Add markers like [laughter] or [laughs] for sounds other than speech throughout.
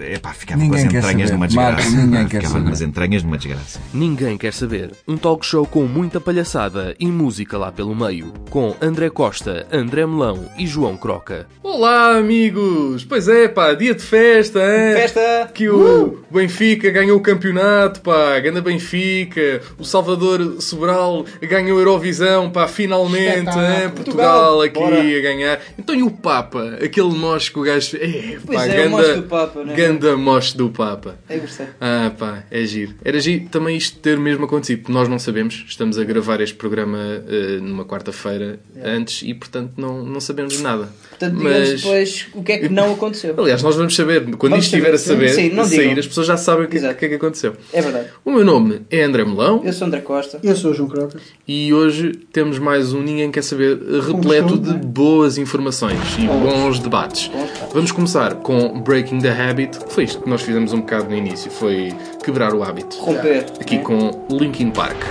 epá, ficava Ninguém com as quer entranhas numa desgraça. Marcos, ninguém quer ficava saber. com as entranhas numa desgraça. Ninguém quer saber. Um talk show com muita palhaçada e música lá pelo meio. Com André Costa, André Melão e João Croca. Olá, amigos! Pois é, pá, dia de festa, hein? Festa! Que o Benfica ganhou o campeonato, pá, ganda Benfica. O Salvador Sobral ganhou a Eurovisão, pá, finalmente, hein? Portugal, Portugal, aqui bora. a ganhar. Então e o Papa? Aquele que o gajo... É, Pois pá, é, o ganda, moche do Papa, né? Ganda moche do Papa. É gostei. Ah, pá, é giro. Era giro também isto ter mesmo acontecido. Nós não sabemos. Estamos a gravar este programa eh, numa quarta-feira antes e, portanto, não, não sabemos nada. Portanto, digamos Mas- depois o que é que não aconteceu. [laughs] Aliás, nós vamos saber. Quando Vamos isto estiver a saber. Sim, não a sair, digam. as pessoas já sabem o que, o que é que aconteceu. É verdade. O meu nome é André Melão Eu sou André Costa. Eu sou o João Croca. e hoje temos mais um Ninguém Quer Saber repleto de é? boas informações e bons debates. Vamos começar com Breaking the Habit, que foi isto que nós fizemos um bocado no início, foi quebrar o hábito. Romper. Aqui né? com Linkin Park.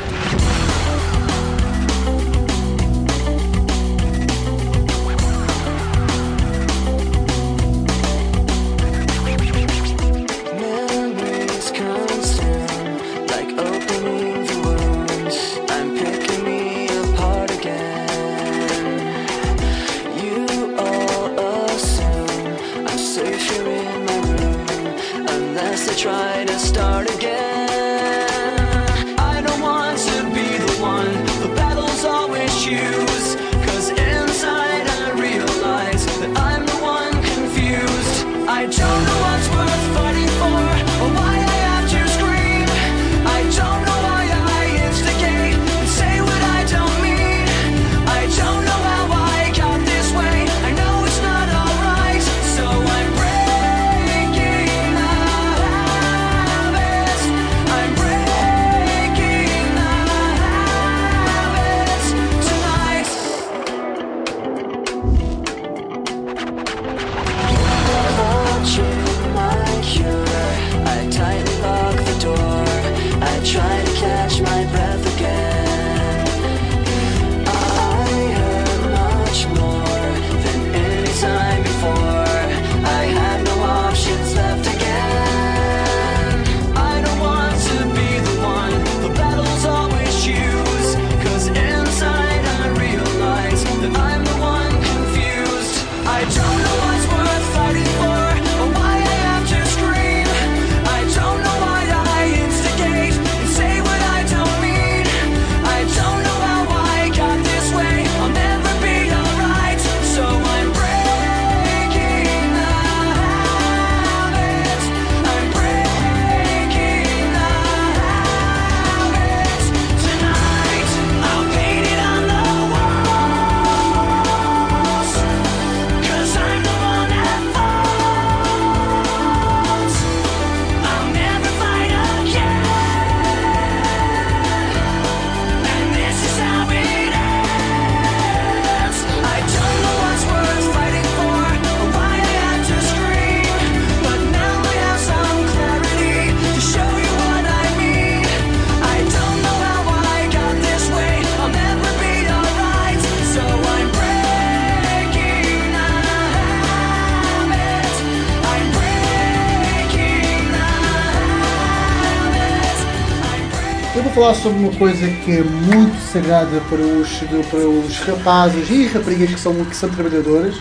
Vou falar sobre uma coisa que é muito sagrada para os, para os rapazes e raparigas que são, que são trabalhadoras.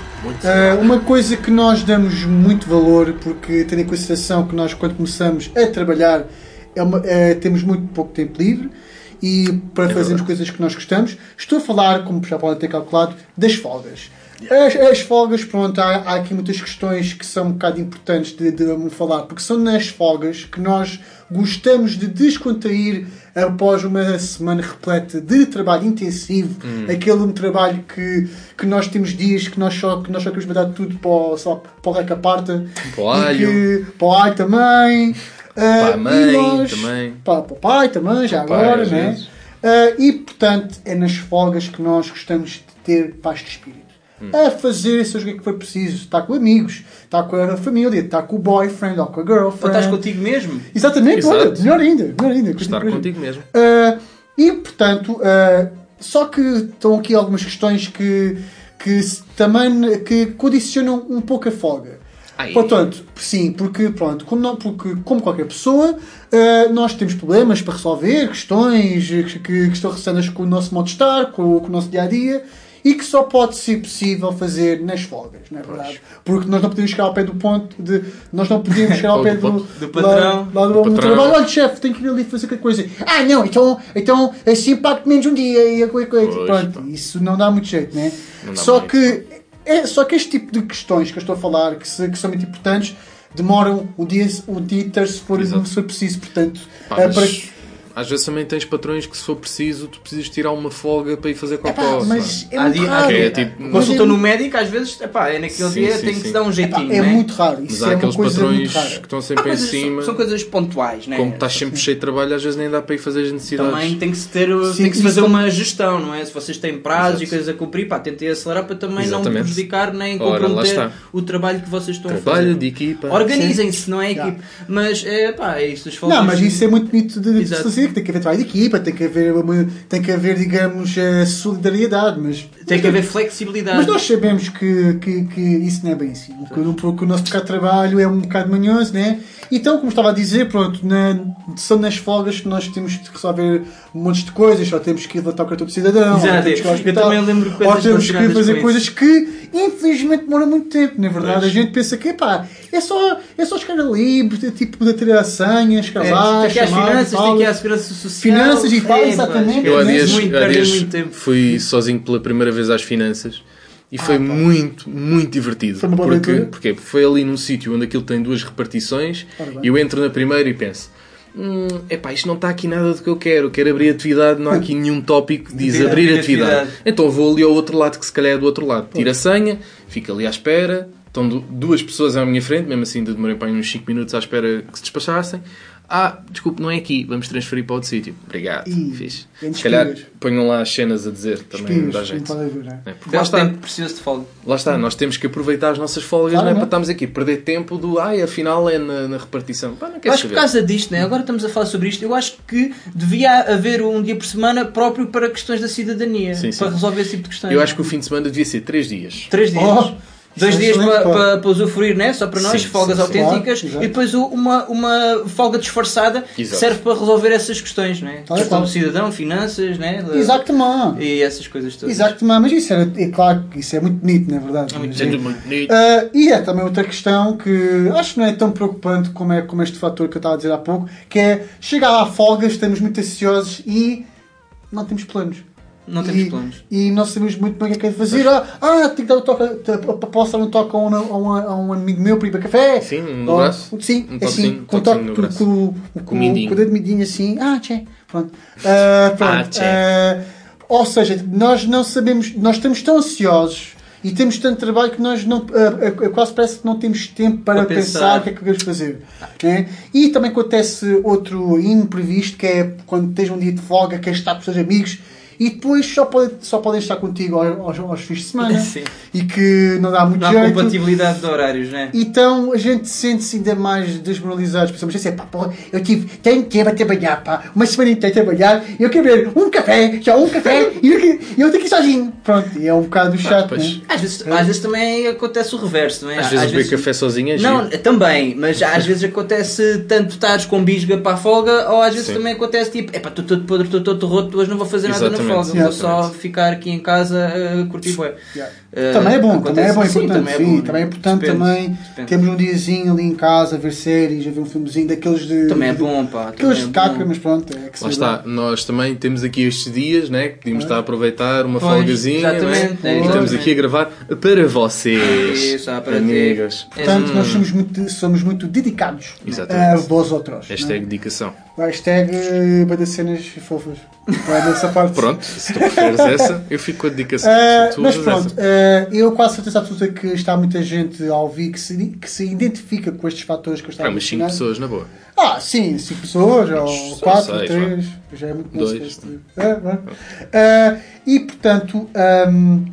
Ah, uma coisa que nós damos muito valor, porque tendo em consideração que nós, quando começamos a trabalhar, é uma- é, temos muito pouco tempo livre e para fazermos coisas que nós gostamos. Estou a falar, como já podem ter calculado, das folgas. As, as folgas, pronto, há, há aqui muitas questões que são um bocado importantes de, de falar, porque são nas folgas que nós gostamos de descontrair após uma semana repleta de trabalho intensivo, aquele trabalho que, que nós temos dias que nós só, que nós só queremos mandar tudo para o, só, para o reca parta. Para o alho. que- para o alho também. Ah, Para a mãe e nós- também. Para, para o pai também, já Para o pai, agora, né? Ah, e portanto é nas folgas que nós gostamos de ter paz de espírito. Hum. A fazer seja o que é que for preciso. Está com amigos, está com a família, está com o boyfriend ou com a Ou girlfriend. estás contigo mesmo? Exatamente, Exato. olha, melhor ainda, melhor ainda. Estar contigo mesmo. Ah, e portanto, ah, só que estão aqui algumas questões que, que também que condicionam um pouco a folga. Ai. Portanto, sim, porque, pronto, como, não- porque, como qualquer pessoa, eh, nós temos problemas para resolver, questões que, que- que estão relacionadas com o nosso modo de estar, com, com o nosso dia a dia. E que só pode ser possível fazer nas folgas, não é verdade? Porque nós não podemos chegar ao pé do ponto de. Nós não podemos chegar ao pé do do, do patrão. Lá, lá do, Do trabalho. Olha, chefe, tenho que ir ali fazer qualquer coisa. Ah, não, então, então assim pago menos um dia e qualquer coisa. Pronto, isso não dá muito jeito, né? Não dá Só que. É, só que este tipo de questões que eu estou a falar, que, se- que são muito importantes, demoram o dia, o dia inteiro se for, se for preciso. Portanto, Pá, é mas para- Às vezes também tens patrões que, se for preciso, tu precisas tirar uma folga para ir fazer Epá, cocó. mas é muito raro. dia- é tipo- Mas Consultou é no médico, às vezes, epá, é naquele Sim, dia sim, tem que sim. se dar um Epá, jeitinho. é né? muito raro. Isso Mas é há uma aqueles coisa patrões que estão sempre em coisas- cima. São coisas pontuais, né? Como estás sempre cheio de trabalho, às vezes nem dá para ir fazer as necessidades. Também tem que se ter, Sim, tem que se fazer como- uma gestão, não é? Se vocês têm prazos Exato. e coisas a cumprir, pá, tentem acelerar para também não Exatamente. prejudicar nem Ora, comprometer o trabalho que vocês estão a Trabalho fazer. de equipa. Organizem-se, não é Já. equipe? Mas, é, pá, é isso. Não, mas isso é muito bonito de, fazer, que tem que haver trabalho de equipa, tem que haver, tem que haver digamos, eh, solidariedade, mas... Tem que haver flexibilidade. Mas nós sabemos que, que, que isso não é bem assim. Que, o- porque o nosso bocado de trabalho é um bocado manhoso, né? Então, como estava a dizer, pronto, na, são nas folgas que nós temos de resolver um monte de coisas, só temos que levantar o cartão de cidadão, Exato, ou temos que ir ao eu hospital, também lembro coisas ou temos que fazer coisas que infelizmente demoram muito tempo, na verdade. Pois. A gente pensa que, pá, é só, é só chegar ali, tipo, de ter a senha, chegar É, lá, tem que ir às chamar, finanças, tem que ir à segurança social. Finanças e tal, É, exatamente. Eu há dias, muito, há dias muito tempo. fui sozinho pela primeira vez às finanças e foi pá. muito, muito divertido. Foi uma boa porque, aventura? porque foi ali num sítio onde aquilo tem duas repartições e eu entro na primeira e penso. Hum, epá, isto não está aqui nada do que eu quero. Quero abrir atividade, não há aqui nenhum tópico que diz Abrir abrir atividade. atividade. Então vou ali ao outro lado, que se calhar é do outro lado. Tiro a senha, fico ali à espera. Estão du- duas pessoas à minha frente, mesmo assim ainda demorei para uns 5 minutos à espera que se despachassem. Ah, desculpe, não é aqui, vamos transferir para outro sítio. Obrigado, fixe. grandes Se calhar ponham lá as cenas a dizer, também Espigas, dá pode haver, né? É, porque lá está, tempo precioso de folga. lá está, nós temos que aproveitar as nossas folgas Claro, não é não é? para estarmos aqui, perder tempo do ai, afinal é na, na repartição. Pá, não quero acho que por causa disto, né? agora estamos a falar sobre isto, eu acho que devia haver um dia por semana próprio para questões da cidadania, Sim, sim. para resolver esse tipo de questões. Eu acho que o fim de semana devia ser 3 dias. Três dias. Oh, Dois é dias para, para, para usufruir, né? só para nós, Sim, folgas sim, autênticas, Claro, e depois uma, uma folga disfarçada que serve para resolver essas questões, né? Questão qual. do cidadão, finanças, né? Exatamente. e essas coisas todas. Exatamente, mas isso é, é claro que isso é muito bonito, na verdade. É muito muito bonito. Ah, e é também outra questão que acho que não é tão preocupante como, é, como este fator que eu estava a dizer há pouco, que é chegar à folga, estamos muito ansiosos e não temos planos. Não temos e, planos. E não sabemos muito bem o que é que é de fazer. Ah, ah, tenho que dar um toque, posso dar um toque a um, a um, a um amigo meu para ir para café? Sim, um no Ou- braço. Sim, Um é assim, um com, toquezinho toque, no com, braço. com, com, Com o mindinho. com o dedo midinho assim. Ah, tchê. Pronto. Ah, pronto. Ah, tchê. Ah, ou seja, nós não sabemos, nós estamos tão ansiosos e temos tanto trabalho que nós não, ah, ah, quase parece que não temos tempo para, Para pensar. pensar. o que é que devemos fazer. né? E também acontece outro imprevisto que é quando tens um dia de folga, queres estar com os teus amigos e depois só, pode, só podem estar contigo aos, aos, fins de semana [laughs] Sim. e que não dá muito Não há jeito. compatibilidade de horários, né? Então a gente sente-se ainda mais desmoralizado. Pensamos assim, pá, pô, eu tive tanto tempo a trabalhar, pá, uma semana inteira a trabalhar, eu quero ver um café, já um café, [laughs] e eu, que- eu tenho que ir sozinho. Pronto, e é um bocado chato, pois. né? Às vezes, às vezes também acontece o reverso, não é? Às vezes beber café sozinho é Não, giro. também, mas às vezes acontece tanto estares com bisga para a folga, ou às vezes Sim. também acontece tipo, epá, estou todo podre, estou todo roto, hoje não vou fazer nada Exatamente, folga, vou só ficar aqui em casa a curtir bué. Yeah. Eh, também é bom, também é bom, sim, importante. também é sim, bom, né? também é importante Depende, também depende. termos um diazinho ali em casa a ver séries, a ver um filmezinho daqueles de. Também é bom, pá. Aqueles de é caca, mas pronto, é que Lá está, nós também temos aqui estes dias, né? Que podíamos estar a aproveitar uma Pois, folgazinha, exatamente, né? é, E estamos aqui a gravar para vocês, Isso, ah, para amigos. ti. Portanto, É, nós somos muito, somos muito dedicados Exatamente. a vós outros. Hashtag dedicação. Hashtag eh, bada cenas fofas. Vai nessa parte. Pronto, se tu preferes essa, eu fico com a dedicação. Eh, tu mas pronto, essa. Eh, eu quase certeza absoluta que está muita gente a ouvir que se, que se identifica com estes fatores que eu estava Ah, a mas 5 mencionar. pessoas, na boa. Ah, sim, 5 pessoas, ou Só 4, seis, 3, já é muito Dois. Ah, e portanto, ahm,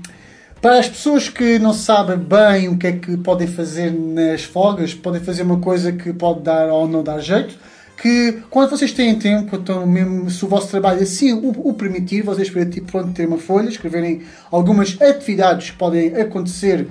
para as pessoas que não sabem bem o que é que podem fazer nas folgas, podem fazer uma coisa que pode dar ou não dar jeito. Que quando vocês têm tempo, então mesmo se o vosso trabalho assim o, o permitir, vocês podem tipo, pronto, ter uma folha, escreverem algumas atividades que podem acontecer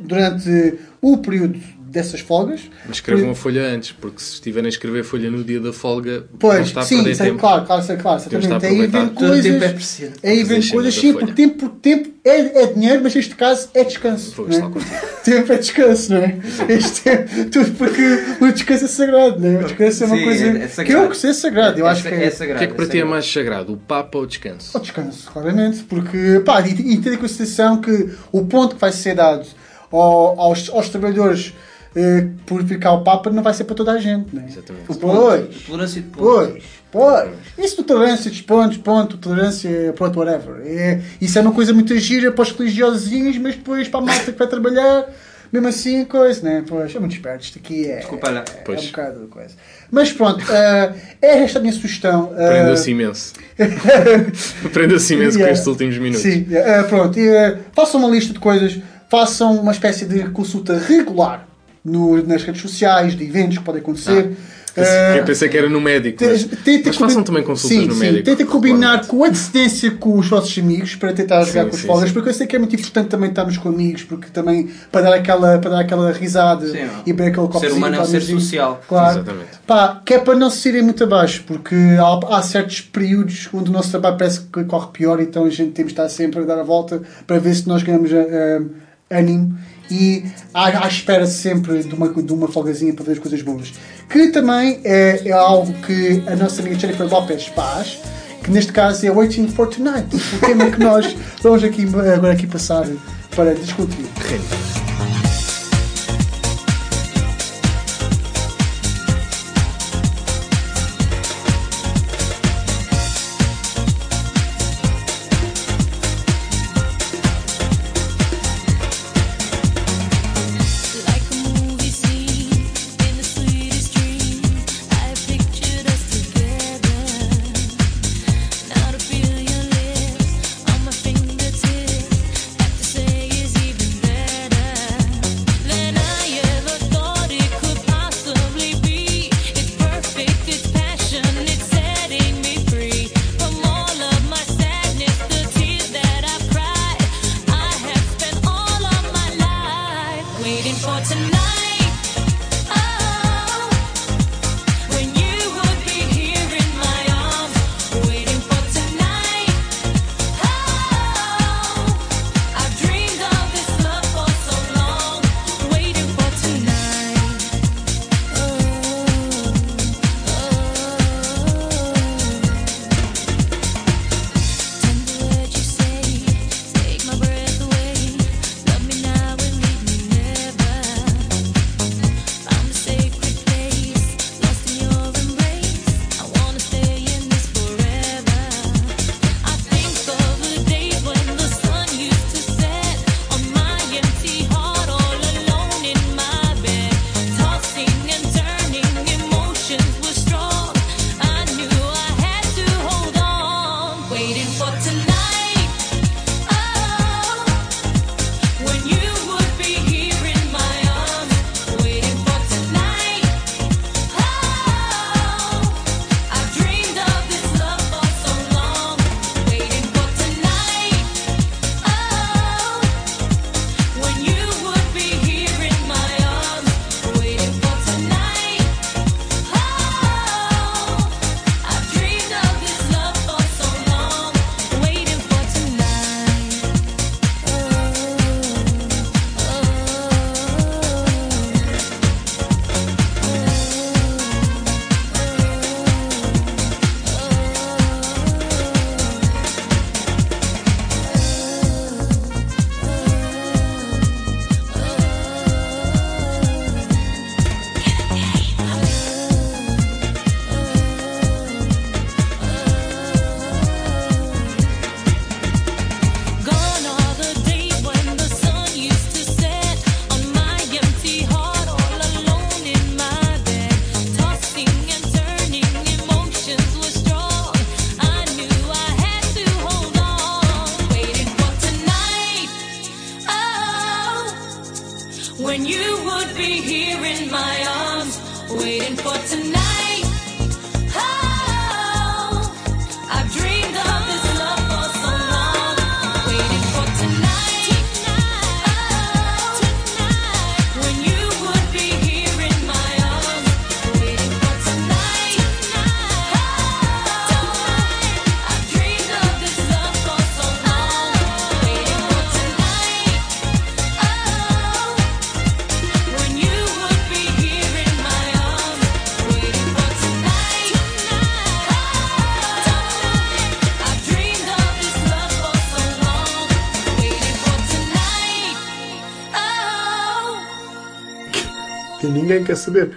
durante o período dessas folgas. Mas escrevam a folha antes, porque se estiverem a escrever a folha no dia da folga, Pois, estar a sim, perder isso é tempo. claro, claro, isso é claro, está exatamente. Aí aproveitar. vem coisas. tempo é preciso. Aí vem coisas, sim, porque tempo, porque tempo é, é dinheiro, mas neste caso é descanso. Vou não é? contigo. [laughs] Tempo é descanso, não é? Este é tudo porque o descanso é sagrado, não é? O descanso é uma Sim, coisa é- é sagrado. que eu é sagrado. Eu acho que é, é O sagrado. que é que para ti é sagrado. mais sagrado, o Papa ou o descanso? o descanso, claramente. Porque, pá, e, e ter em consideração que o ponto que vai ser dado ao- aos, aos trabalhadores eh, por ficar o Papa não vai ser para toda a gente, não é? Exatamente. Pois. Tolerância de pontos. Pois, pois. Isso de tolerância de pontos, ponto, tolerância, pronto, whatever. É, isso é uma coisa muito gira para os religiosinhos, mas depois para a malta que vai trabalhar, mesmo assim, coisa, né? Pois, é muito esperto. Isto aqui é, Desculpa lá. é, é um bocado coisa. Mas pronto, eh, é esta a minha sugestão. eh, Aprendeu-se imenso. [laughs] Aprendeu-se imenso com Yeah. estes últimos minutos. Sim, eh, pronto. Eh, façam uma lista de coisas, façam uma espécie de consulta regular no- nas redes sociais, de eventos que podem acontecer. Eh, Eu pensei que era no médico, mas, Tenta mas façam também consultas sim, no sim, médico. Tenta combinar com antecedência com os vossos amigos para tentar jogar Sim, com os sim. porque eu sei que é muito importante também estarmos com amigos, porque também para dar aquela, para dar aquela risada Sim, e beber aquele o copo ser humano é um ser social. Claro. Exatamente. Pá, que é para não se irem muito abaixo, porque há, há certos períodos onde o nosso trabalho parece que corre pior, então a gente temos de estar sempre a dar a volta para ver se nós ganhamos eh, eh, ânimo e à, à espera sempre de uma, de uma folgazinha para ver as coisas boas. Que também é, é algo que a nossa amiga Jennifer Lopez faz, que neste caso é Waiting for Tonight, o tema que nós vamos aqui, agora aqui passar para discutir. Quer saber.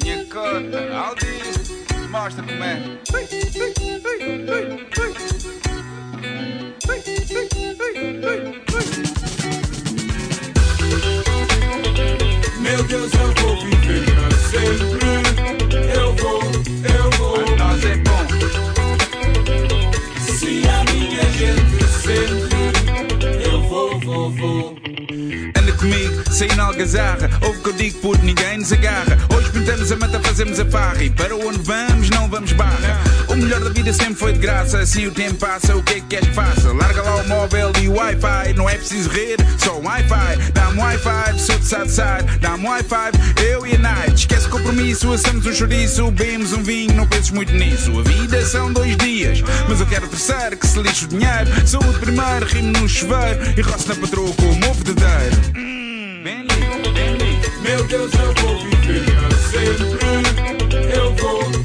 Minha cota, Aldi, mostra como é. Meu Deus, eu vou viver pra sempre. Sem algazarra. Ouve o que eu digo por ninguém nos agarra. Hoje pintamos a mata, fazemos a farra. E para onde vamos, não vamos barra. O melhor da vida sempre foi de graça. Assim o tempo passa, o que é que queres que faça? Larga lá o móvel e o Wi-Fi. Não é preciso rede, só Wi-Fi. Dá-me Wi-Fi, sou de side side. Dá-me Wi-Fi, eu e a night. Esquece o compromisso, assamos um chouriço. Bebemos um vinho, não penses muito nisso. A vida são dois dias, mas eu quero o terceiro. Que se lixe o dinheiro. Saúde primeiro, rimo no chuveiro. E roço na patroa com o meu verdadeiro. Deus, eu vou viver sempre. Eu vou.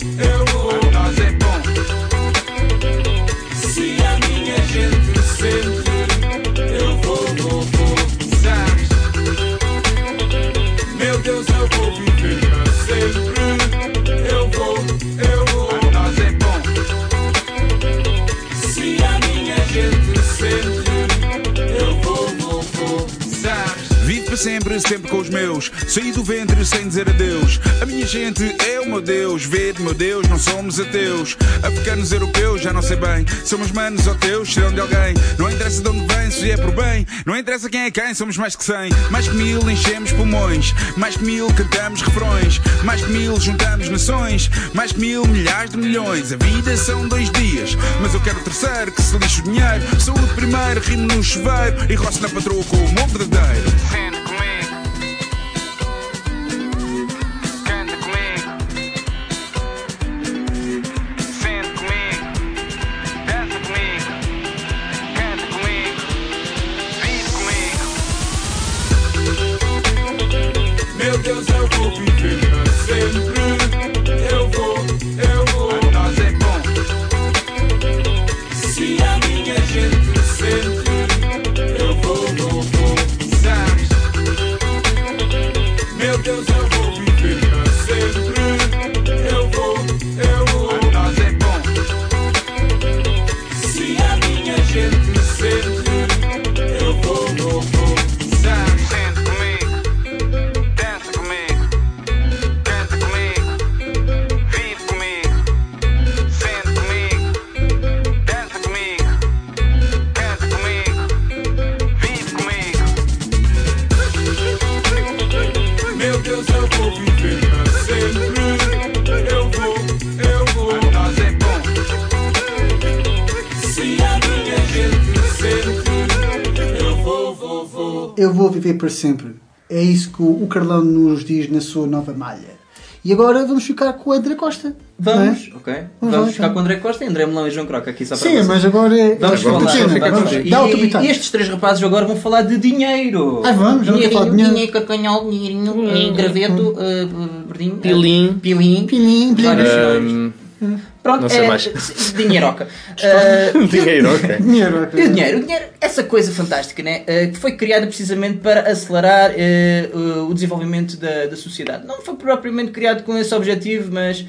Sempre, sempre com os meus. Saí do ventre sem dizer adeus. A minha gente é o meu Deus. Vede, meu Deus, não somos ateus. Africanos, europeus, já não sei bem. Somos manos ou teus, serão de alguém. Não interessa de onde vem, se é por bem. Não interessa quem é quem, somos mais que cem. Mais que mil, enchemos pulmões. Mais que mil, cantamos refrões. Mais que mil, juntamos nações. Mais que mil, milhares de milhões. A vida são dois dias, mas eu quero o terceiro. Que se lixe o dinheiro. Saúde primeiro, rimo no chuveiro. E roço na patroa com o meu verdadeiro. Sempre. É isso que o Carlão nos diz na sua nova malha. E agora vamos ficar com o André Costa. Vamos, não ok. Vamos Vamos, ficar então. com o André Costa e André Melão e João Croca aqui só é? para Sim, vocês. mas agora é. Vamos agora falar. pequena, vamos vamos. falar. Dá E, e estes três rapazes agora vão falar de dinheiro. Ah, vamos, quero falar de dinheiro. Dinheirinho, carcanhol, dinheirinho, eh, graveto, eh, verdinho, eh, Pilim. pilim, Pilim, pilim. Ahm, sinónimos. Pronto, não sei é, mais. dinheiroca. [laughs] Eh, dinheiro, ok. Dinheiro, e o dinheiro, o dinheiro, essa coisa fantástica, né? eh, que foi criada precisamente para acelerar eh, o desenvolvimento da, da sociedade. Não foi propriamente criado com esse objetivo, mas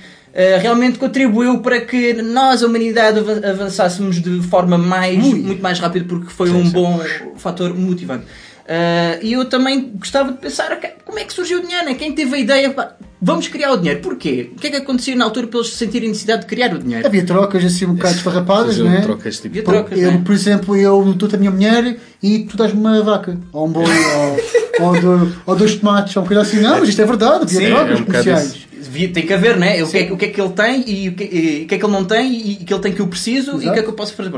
realmente contribuiu para que nós, a humanidade, avan- avançássemos de forma mais, Muito. muito mais rápida, porque foi um bom fator motivante. Eh, E eu também gostava de pensar como é que surgiu o dinheiro, né? quem teve a ideia, pá, vamos criar o dinheiro. Porquê? O que é que acontecia na altura para eles sentirem necessidade de criar o dinheiro? Havia trocas assim um bocado esfarrapadas, não é? um trocas tipo. Por- trocas, eu, né? por exemplo, eu dou-te a minha mulher e tu dás-me uma vaca, ou um boi, ou, [laughs] ou, do- ou dois tomates, ou uma coisa assim. Não, mas isto é verdade, havia Sim, trocas é um comerciais. Tem que haver, né? O que, é, que- o que é que ele tem e o que, e o que é que ele não tem e o que ele tem que eu preciso e o que é que eu posso fazer.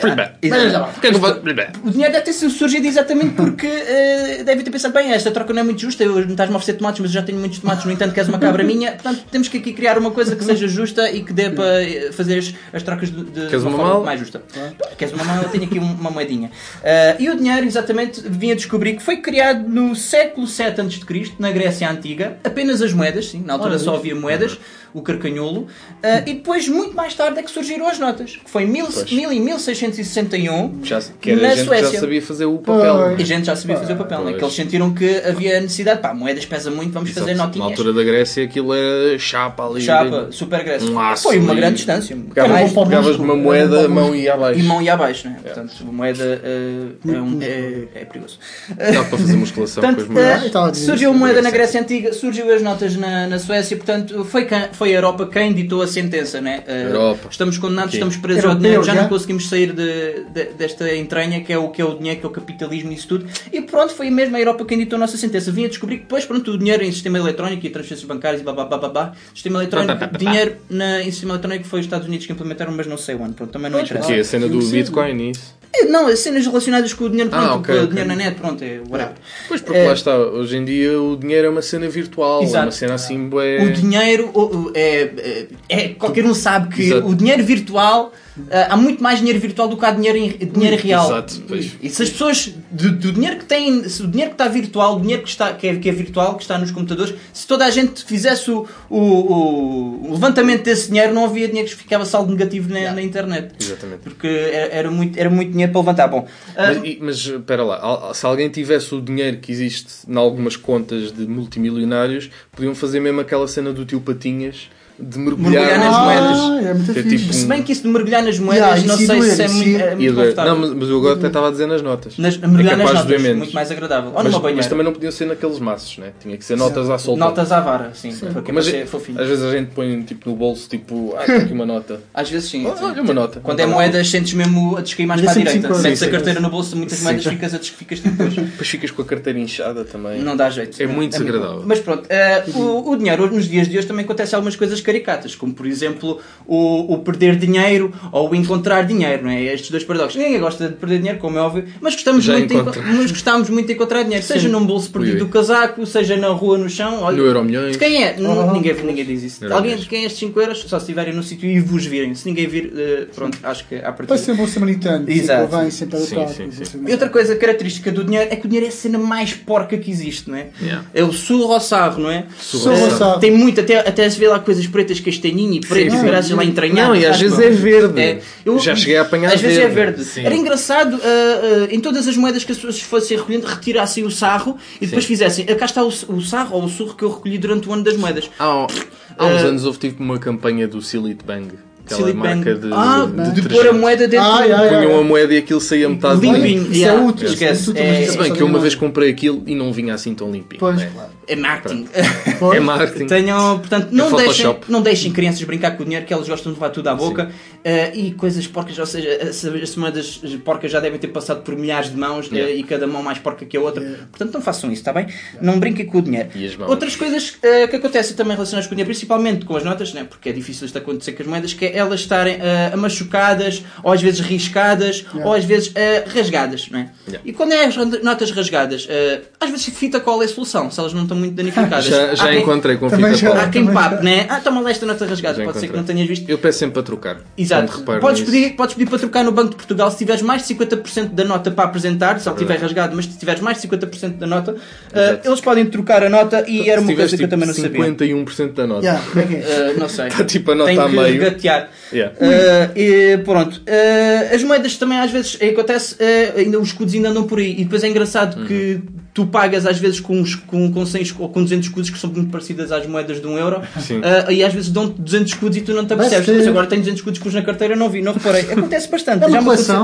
Pois bem. ah. O é bem. O dinheiro deve ter surgido exatamente porque [laughs] eh, deve ter pensado, bem, esta troca não é muito justa, eu não estás-me a oferecer tomates, mas eu já tenho muitos tomates, no entanto queres uma cabra minha, portanto temos que aqui criar uma coisa que seja justa e que dê para eh, fazer as, as trocas de, de Queres uma uma forma mais justa. Queres uma mala? Eu tenho aqui um- uma moedinha. Eh, e o dinheiro, exatamente, vinha descobrir que foi criado no século VII a.C., na Grécia Antiga, apenas as moedas, sim, na altura só havia moedas, o carcanholo, eh, e depois, muito mais tarde, é que surgiram as notas, que foi em mil, mil e 1661 Já, que era na gente que já Suécia. sabia fazer o papel. E a gente já sabia fazer o papel, né? Pois. que eles sentiram que havia necessidade, pá, moedas pesa muito, vamos fazer Exato. Na notinhas. altura da Grécia aquilo era chapa ali. Chapa, super Grécia. Um aço Foi uma grande distância. Pegavas, uma moeda, a mão ia abaixo. E mão e abaixo, né? Portanto, a moeda eh, é, um- é- é perigoso. Dá para fazer musculação com as Portanto, moedas. eh, a surgiu a moeda na Grécia Antiga, surgiu as notas na, na Suécia, portanto, foi, foi a Europa quem ditou a sentença, né? Eh, Europa. Estamos condenados, estamos presos Europeu, ao dinheiro, já já? não conseguimos sair de, de- desta entranha que é, o, que é o dinheiro, que é o capitalismo e isso tudo. E pronto, foi mesmo a Europa quem ditou a nossa sentença. Vinha descobrir que depois, pronto, o dinheiro em sistema eletrónico e transferências bancárias e blá blá blá blá, blá sistema eletrónico, [laughs] dinheiro na, em sistema eletrónico foi os Estados Unidos que implementaram, mas não sei onde, pronto, também não interessa. Aqui, a cena do Sim, sim. Bitcoin, isso. É, Não, as cenas relacionadas com o dinheiro, pronto, Ah, ok, com o ok. dinheiro na net, pronto, é whatever. Pois, porque É. lá está, hoje em dia o dinheiro é uma cena virtual, é Exato. uma cena assim, bué... O dinheiro é, é- é- Qualquer um sabe que Exato. o dinheiro virtual. Ah, há muito mais dinheiro virtual do que há dinheiro, em- dinheiro real. Exato, pois. E se as pessoas. Do, do dinheiro que têm. Se o dinheiro que está virtual, o dinheiro que, está, que, é, que é virtual, que está nos computadores, se toda a gente fizesse o, o- o- levantamento desse dinheiro, não havia dinheiro que ficava saldo negativo na, na internet. Exatamente. Porque era, era muito, era muito dinheiro para levantar. Bom, ah, Mas, mas espera lá, se alguém tivesse o dinheiro que existe em algumas contas de multimilionários, podiam fazer mesmo aquela cena do tio Patinhas de mergulhar, Mergulhar nas Ah, moedas. é muito Que é tipo se bem que isso de mergulhar nas moedas, Yeah, não sei doer, se é muito, é muito confortável. não, mas, mas eu agora até estava a dizer nas notas. Nas, é mergulhar nas de doer notas, muito mais agradável. Ou Mas, numa mas banheira. também não podiam ser naqueles maços, né? Tinha que ser notas à solta. Notas à vara, sim. Porque Mas é fofinho. às vezes a gente põe tipo no bolso, tipo, ah, aqui uma nota. [laughs] Às vezes sim. Sim. olha uma nota. Quando é moedas, sentes mesmo a descair mais Mas para a é direita. Metes a carteira no bolso, muitas Sim. moedas, ficas a ficas depois. Depois ficas com a carteira inchada também. Não dá jeito. É muito desagradável. Mas pronto, eh, o, dinheiro hoje, nos dias de hoje também acontece algumas coisas caricatas, como por exemplo o, o perder dinheiro ou o encontrar dinheiro, não é? Estes dois paradoxos. Ninguém gosta de perder dinheiro, como é óbvio, mas gostamos, Já muito, de, mas gostamos muito de encontrar dinheiro, seja num bolso perdido Ui, ui. do casaco, seja na rua, no chão. Olha, No Euro Milhões. De quem é? Oh. Ninguém, ninguém diz isso. Euro Alguém de quem é estes 5 euros? Só se estiverem no sítio e vos virem. Se ninguém vir, eh, pronto, acho que há Vai partida. ser um bom samaritano. Exato. Vem, sempre Sim, sim, sim. E outra coisa característica do dinheiro é que o dinheiro é a cena mais porca que existe, não é? Yeah. É o surro ao sarro, não é? Surro ao sarro. Tem muito, até, até se vê lá coisas pretas, castanhinho e preto, Sim. graças lá entranhado. Não, e às vezes é verde. É, eu- Já cheguei a apanhar Às vezes é verde. Sim. Era engraçado ah, ah, em todas as moedas que as pessoas fossem recolhendo, retirassem o sarro e depois Sim. fizessem. "Ah, Cá está o, o sarro ou o surro que eu recolhi durante o ano das moedas. Há, há uns Eh, anos houve tipo uma campanha do Silit Bang. Aquela Silly marca Bang. de, ah, de, de, pôr a moeda dentro Ah, yeah, yeah. Punham a moeda e aquilo saía metade Limpinho. limpo. Isso Yeah, é útil. esquece. é É- Se bem que eu uma vez comprei aquilo e não vinha assim tão limpinho. Pois, né? claro. É marketing. [laughs] Pois. É marketing. Tenham, portanto, não, deixem, Photoshop. não deixem crianças brincar com o dinheiro, que elas gostam de levar tudo à boca. eh, e coisas porcas, ou seja, as, as moedas porcas já devem ter passado por milhares de mãos Yeah. eh, e cada mão mais porca que a outra. Portanto, não façam isso, está bem? Não brinquem com o dinheiro. E as mãos? Outras coisas eh, que acontecem também relacionadas com o dinheiro, principalmente com as notas, né? porque é difícil isto acontecer com as moedas, que é elas estarem eh, machucadas, ou às vezes riscadas, ou às vezes eh, rasgadas. Não é? Yeah. E quando é as notas rasgadas, eh, às vezes fita cola é a solução, se elas não estão muito danificadas. Já, já quem- encontrei com Também fita já- cola. Há quem pape, né? Ah, toma lá esta nota rasgada. Já Pode ser que encontrei. não tenhas visto. Eu peço sempre para trocar. Exato. Podes nisso. pedir, podes pedir para trocar no Banco de Portugal se tiveres mais de 50% da nota para apresentar, se ele estiver rasgado, mas se tiveres mais de 50% da nota, Exato. eles podem trocar a nota e era uma coisa que eu tipo, também não sabia. 51% da nota. Yeah, é é? Não sei. Está tipo a nota Tenho a que meio. regatear. Yeah. Ah, e pronto. Ah, as moedas também às vezes acontece, ah, ainda os escudos ainda andam por aí. E depois é engraçado que tu pagas às vezes com, uns- com, com 100 escu- ou com 200 escudos que são muito parecidas às moedas de 1 euro. Sim. Ah, e às vezes dão-te 200 escudos e tu não te apercebes. que- Mas agora tenho 200 escudos na carteira, não vi, não reparei. Acontece bastante. É uma já me aconteceu-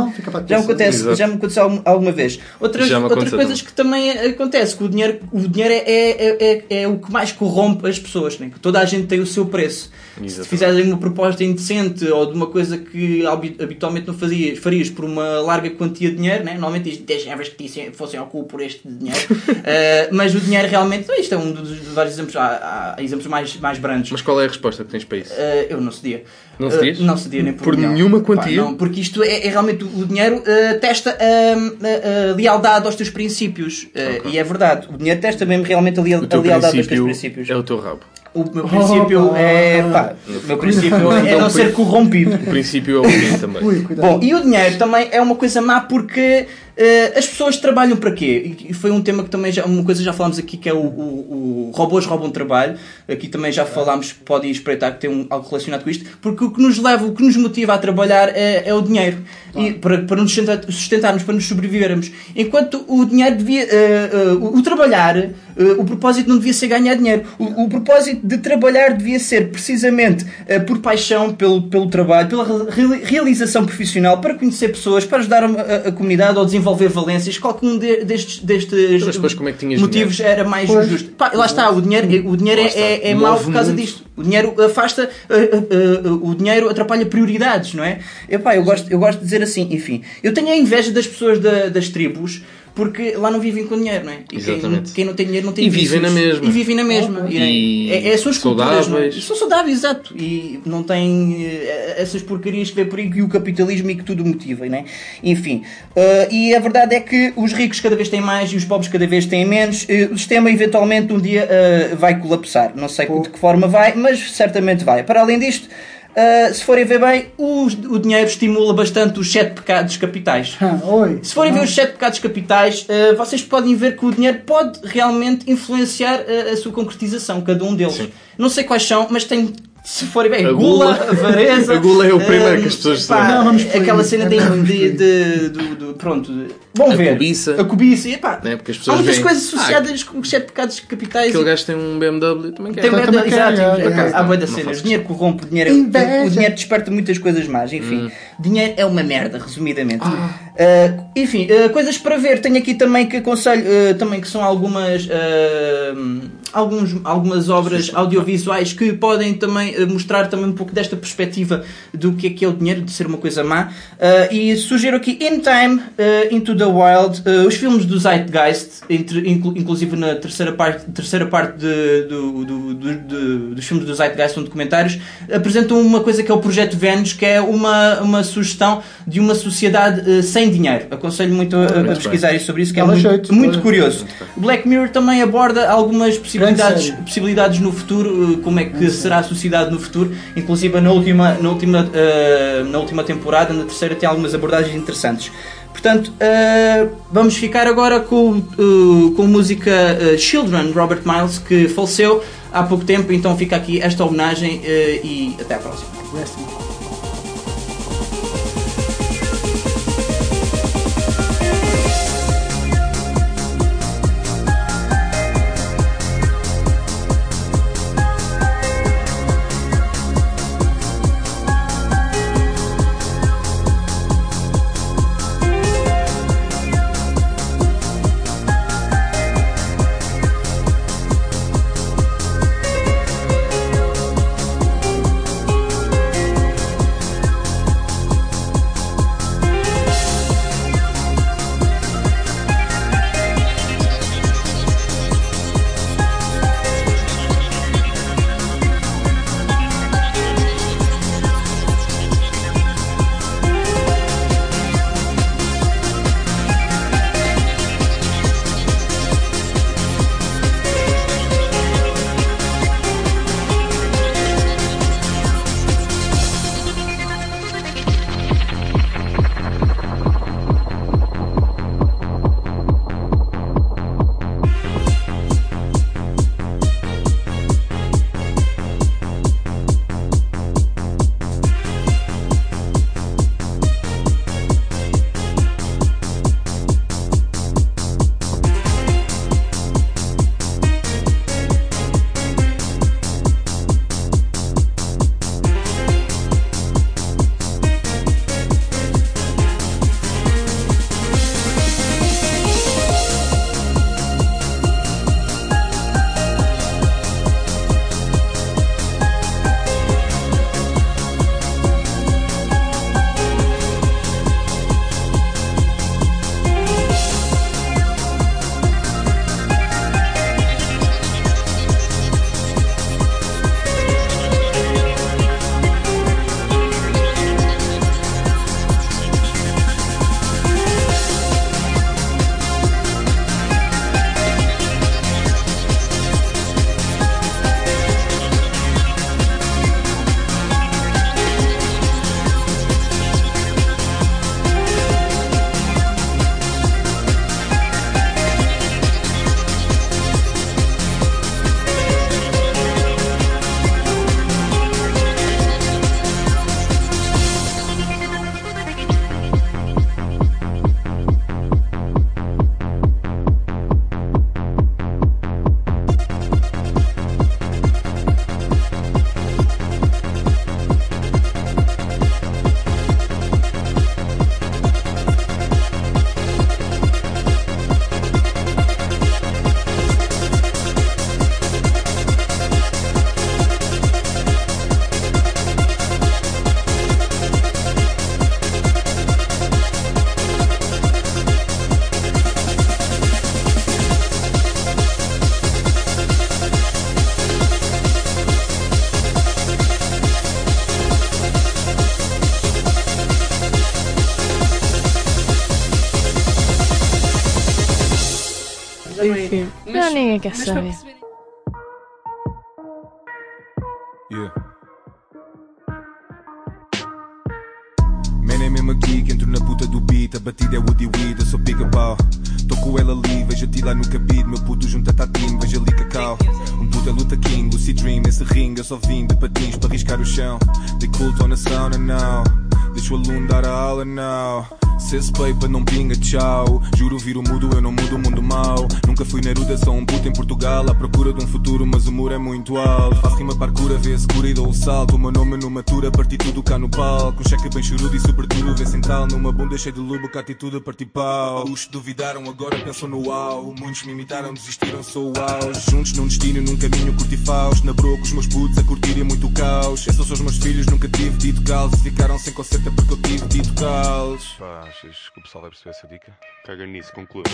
já me acontece, Exato. já me aconteceu algum- alguma vez. Outras, outras coisas também. que também acontece, que o dinheiro, o dinheiro é, é, é, é o que mais corrompe as pessoas, né? que toda a gente tem o seu preço. Se fizerem uma proposta indecente ou de uma coisa que habi- habitualmente não fazias, farias por uma larga quantia de dinheiro, né? normalmente diz 10 euros que dissem- fossem ao cu por este dinheiro, [laughs] Eh, mas o dinheiro realmente, isto é um dos dos vários exemplos, há, há exemplos mais, mais brandos. Mas qual é a resposta que tens para isso? Uh, eu não cedia. Não Uh, cedias? não cedia nem por, Por nenhuma Pá, quantia? não, porque isto é, é realmente o, dinheiro uh, testa hum, a, a lealdade aos teus princípios. Uh, E é verdade, o dinheiro testa mesmo realmente a, O a lealdade aos teus princípio princípios. é o teu rabo. O meu princípio Oh, é. pá. Pá, o meu princípio é Então, não ser corrompido. O princípio é o fim também. Bom, e o dinheiro também é uma coisa má porque eh, as pessoas trabalham para quê? E foi um tema que também já, uma coisa já falámos aqui que é o, o, o robôs roubam trabalho. Aqui também já falámos, podem espreitar que tem um, algo relacionado com isto, porque o que nos leva, o que nos motiva a trabalhar é, é o dinheiro. E para, para nos sustentar- sustentarmos, para nos sobrevivermos. Enquanto o dinheiro devia. eh, eh, o, o trabalhar, o propósito não devia ser ganhar dinheiro. O, propósito de trabalhar devia ser precisamente por paixão pelo, pelo trabalho, pela re- realização profissional, para conhecer pessoas, para ajudar a, a- a comunidade ou desenvolver valências. Qualquer um de- destes, destes Mas depois como é que tinhas motivos era mais Pois. justo. Pá, lá está, o dinheiro, o dinheiro é, é, é mau por causa muito. disto. O dinheiro afasta, uh, uh, uh, o dinheiro atrapalha prioridades, não é? Epá, eu, gosto, eu gosto de dizer assim, enfim. Eu tenho a inveja das pessoas da- das tribos porque lá não vivem com dinheiro, não é? E quem, Exatamente. quem não tem dinheiro não tem E vivem na mesma. E vivem na mesma. E, e é, é, são as culturas, não é? saudáveis. São saudáveis, exato. E não têm eh, essas porcarias que vê por aí que o capitalismo e que tudo motiva, não é? Enfim. uh, e a verdade é que os ricos cada vez têm mais e os pobres cada vez têm menos. Uh, o sistema eventualmente um dia uh, vai colapsar. Não sei de que forma vai, mas certamente vai. Para além disto. Uh, se forem ver bem, o, o dinheiro estimula bastante os sete pecados capitais. Ah, [laughs] oi. Se forem ver os sete pecados capitais, eh, vocês podem ver que o dinheiro pode realmente influenciar eh, a sua concretização, cada um deles. Sim. Não sei quais são, mas tem. Se forem ver, A gula, gula- [laughs] avareza. a gula é o primeiro eh, que as pessoas pá, sabem. Não, vamos. Aquela cena de, por de, de- do- do- Pronto. Vão A ver. cobiça. A cobiça. E, pá, Né? Porque as há pessoas muitas veem, coisas "Ah, associadas com os sete pecados capitais. Aquele e- gajo tem um BMW, também quer. tem também quero, exato, é, e- é, há boa não cenas. faço Dinheiro corrompe, o dinheiro, o dinheiro desperta muitas coisas más. Enfim, Hum. dinheiro é uma merda, resumidamente. Ah. Uh, enfim, uh, coisas para ver. Tenho aqui também que aconselho, uh, também que são algumas, uh, alguns, algumas obras audiovisuais que podem também mostrar também um pouco desta perspectiva do que é que é o dinheiro, de ser uma coisa má. Uh, e sugiro aqui In Time, uh, Into the Wild, uh, os filmes do Zeitgeist, entre, inclu- inclusive na terceira parte, terceira parte de- do- do- do- do- dos filmes do Zeitgeist, são documentários, apresentam uma coisa que é o Projeto Vênus, que é uma, uma sugestão de uma sociedade uh, sem dinheiro. Aconselho muito a, a pesquisar sobre isso, que é muito, jeito, muito curioso. Black Mirror também aborda algumas possibilidades, possibilidades no futuro, uh, como é que será a sociedade no futuro, inclusive na última, na última, uh, na última temporada, na terceira, tem algumas abordagens interessantes. Portanto, uh, vamos ficar agora com, uh, com a música uh, Children, Robert Miles, que faleceu há pouco tempo, então fica aqui esta homenagem e até à próxima. Ninguém quer mas para saber. Yeah. Man, é mesmo aqui que entro na puta do beat. A batida é Woody Weed, eu sou pica-pau. Tô com ela ali, vejo-te lá no cabide. Meu puto junta-te a time, vejo ali cacau. Um puto é luta king, Lucy Dream. Nesse ringue eu só vim de patins para riscar o chão. Dei culto na sauna, não. Deixa o aluno dar a aula, não. Se esse paper não pinga, tchau. Juro, viro mudo, eu não mudo o mundo. Nunca fui Neruda, sou um puto em Portugal. À procura de um futuro, mas o muro é muito alto. Faço rima parcura, vê a segura e dou o salto. O meu nome não matura, parti tudo cá no palco. Um cheque bem chorudo e sobretudo, vê central. Numa bunda cheia de lubo, com a atitude a partir pau. Os que duvidaram, agora pensam no uau. Muitos me imitaram, desistiram, sou o auge. Juntos num destino, num caminho curto e fausto. Na broca, os meus putos a curtirem muito caos. Esses são os meus filhos, nunca tive dito calos. Ficaram sem concerto é porque eu tive dito calos. Pá, achas que o pessoal vai perceber essa dica? Caga nisso, conclua.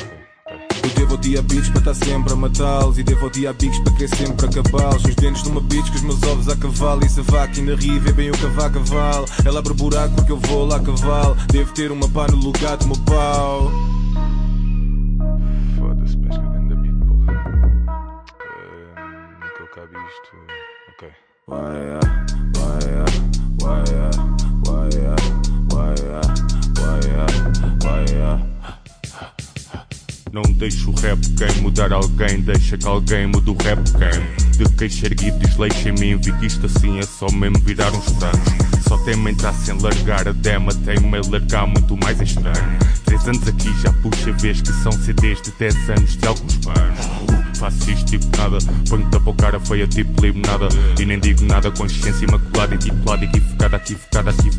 Eu devo ao dia beats para estar sempre a matá-los E devo ao dia bigs para querer sempre acabá-los Os dentes numa bitch com os meus ovos a cavalo E se a vaca ainda ri, vê bem o cavalo cavalo Ela abre buraco porque eu vou lá a cavalo Devo ter uma pá no lugar do meu pau Foda-se, pesca grande beat, porra. Ehm, Nunca cabe isto. Ok. Não deixo o rap game mudar alguém, deixa que alguém mude o rap game. De queixo erguido, desleixo em mim, vi isto assim é só mesmo virar uns francos. Só temem estar sem largar a dema, tem-me a largar muito mais estranho. Três anos aqui já puxa vez que são CDs de 10 anos de alguns panos. Uh, faço isto tipo nada, ponho-te a cara feia tipo limonada. E nem digo nada, consciência imaculada, intitulada, equivocada, equivocada, aqui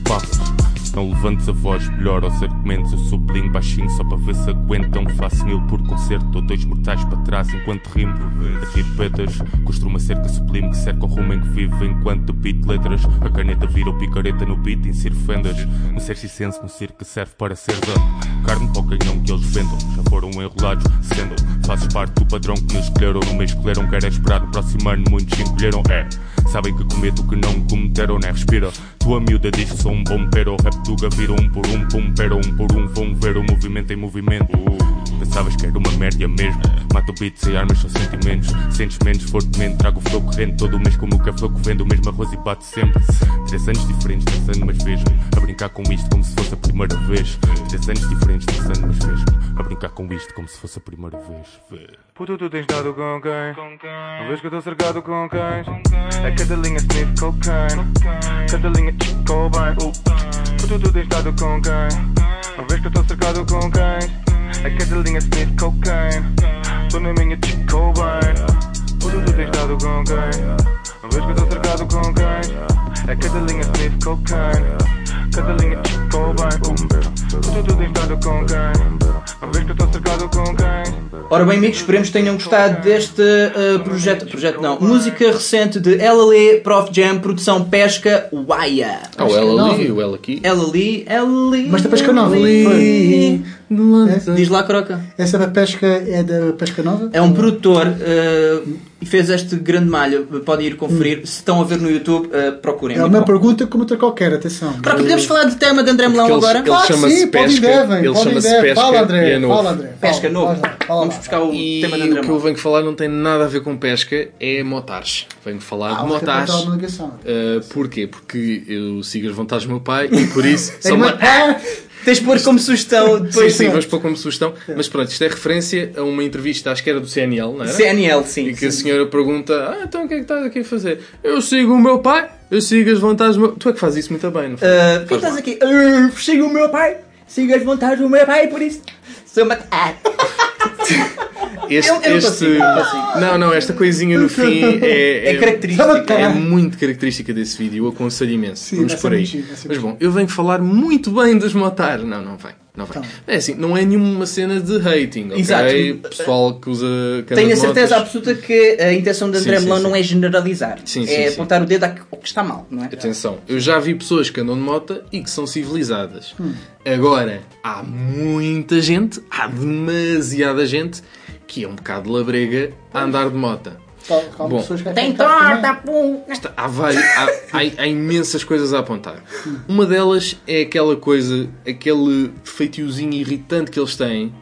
Não levantes a voz, melhor aos argumentos. Eu sublinho baixinho só para ver se aguentam. Faço mil por concerto, ou dois mortais para trás enquanto rimo. Aqui petas, construo uma cerca sublime que cerca o rumo em que vivo enquanto beat letras. A caneta vira o picareta no beat, insiro fendas. Ser senso, no circo que serve para ser da carne para o canhão que eles vendam. Já foram enrolados, sendo. Fazes parte do padrão que me escolheram. Não me escolheram, quero é esperar no próximo ano. Muitos encolheram, é. Sabem que cometo o que não cometeram, né? Respira. Tua miúda diz que sou um bom pero. Rap tuga vira um por um, pum, pero um por um. Vão ver o movimento em movimento. Pensavas que era uma merda mesmo. Mato beats e armas são sentimentos. Sentes menos fortemente. Trago o flow corrente todo mês como o que é vende. O mesmo arroz e bate sempre. Três anos diferentes, pensando, mas vejo-me. A brincar com isto como se fosse a primeira vez. Três anos diferentes, pensando, mas vejo-me. A brincar com isto como se fosse a primeira vez. Puto, tu tens dado com quem? Não vês que eu estou cercado com cães? É cada linha Smith cocaine. Cada linha Chico bem. Uh. Puto, tu tens dado com quem? Não vês que eu estou cercado com cães? É cada linha Smith cocaine. Tô na minha Chico bem. Puto, tu tens dado com quem? Não vês que eu estou cercado com cães? É cada linha Smith cocaine. Cada linha Chico bem. Uh. Puto, tu tens dado com quem? Que estou cercado com quem? Ora bem, amigos, esperemos que tenham gostado deste uh, projeto. Projeto não, música recente de Lê, Prof Jam, produção Pesca Waia. Ah, o é ela nova. ali, o ela aqui. Ela Lê. Mas da pesca nova. Essa- Diz lá, Croca. Essa da pesca é da pesca nova? É um produtor uh, e fez este grande malho. Podem ir conferir. Se estão a ver no YouTube, uh, procurem. É uma bom. pergunta como outra qualquer, atenção. Croca, podemos falar do tema de André Melão Porque agora? Ele Claro que chama-se sim, podem pesca. devem, Ele chama-se pesca. Fala, André, é novo. fala, André. Pesca novo. fala, fala. Vamos buscar o E tema de o André que eu Melão. venho falar não tem nada a ver com pesca, é motares. Venho falar Ah, de o que motares. é. Uh, porquê? Porque eu sigo as vontades do meu pai e por isso É [laughs] são uma- ma- Ah, [laughs] Tens de pôr como sugestão [laughs] Sim, depois. sim, vamos pôr como sugestão. Mas pronto, isto é referência a uma entrevista, acho que era do CNL, não era? CNL, sim. E que a sim. senhora pergunta: Ah, então o que é que estás aqui a fazer? Eu sigo o meu pai, eu sigo as vontades do meu. Tu é que fazes isso muito bem, não faz? Uh, Porquê estás aqui? Uh, sigo o meu pai, sigo as vontades do meu pai, por isso sou matar. [laughs] Este, eu- eu não este... não. Não, esta coisinha no fim é, É característica. É muito característica desse vídeo, eu aconselho imenso. Sim, Vamos por aí. ser Mas bom, eu venho falar muito bem dos motar. Não, não vem. Não vem. Então. É assim, não é nenhuma cena de hating, ok? Exato. Pessoal que usa Tenho a certeza absoluta que a intenção de André Melão não é generalizar. Sim, sim, é sim. apontar o dedo ao que está mal, não é? Atenção, eu já vi pessoas que andam de moto e que são civilizadas. Hum. Agora, há muita gente, há demasiada gente que é um bocado labrega a andar de moto. Calma, Bom. pessoas que Tem torta, pum! Está- há, vários- há- há- há imensas coisas a apontar. Uma delas é aquela coisa, aquele feitiozinho irritante que eles têm,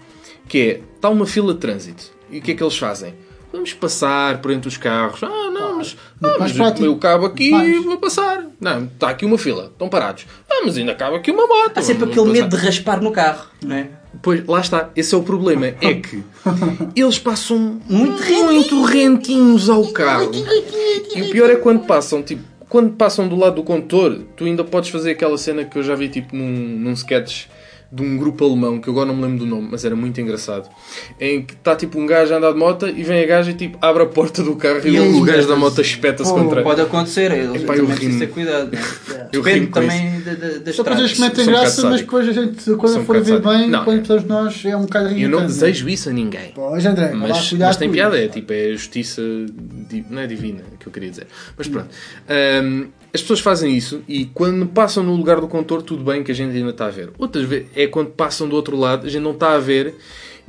que é, está uma fila de trânsito. E o que é que eles fazem? vamos passar por entre os carros. Ah, não, mas, ah, mas prático. eu cabo aqui e vou passar. Não, está aqui uma fila, estão parados. Ah, mas ainda cabe aqui uma moto. Há sempre aquele passar. medo de raspar no carro, não é? Pois, lá está. Esse é o problema. É que eles passam Muito muito rentinhos ao carro. E o pior é quando passam, tipo, quando passam do lado do condutor, tu ainda podes fazer aquela cena que eu já vi, tipo, num, num sketch de um grupo alemão, que eu agora não me lembro do nome, mas era muito engraçado. Em que está, tipo, um gajo a andar de moto e vem a gaja e, tipo, abre a porta do carro e, E gajo da moto espeta-se contra... Pode acontecer, eles Epá, eu rimo. ter cuidado. Não é? [laughs] Eu Depende rimo também da, da, da Só eles metem um graça, mas depois a gente, quando um for ver bem, sádico. quando todos nós, é um bocado Eu irritante. não desejo isso a ninguém. Pois, André, Mas, mas tem piada, isso. é tipo, é justiça, não é divina, que eu queria dizer. Mas pronto. Ahm, as pessoas fazem isso e quando passam no lugar do condutor, tudo bem que a gente ainda está a ver. Outras vezes é quando passam do outro lado, a gente não está a ver,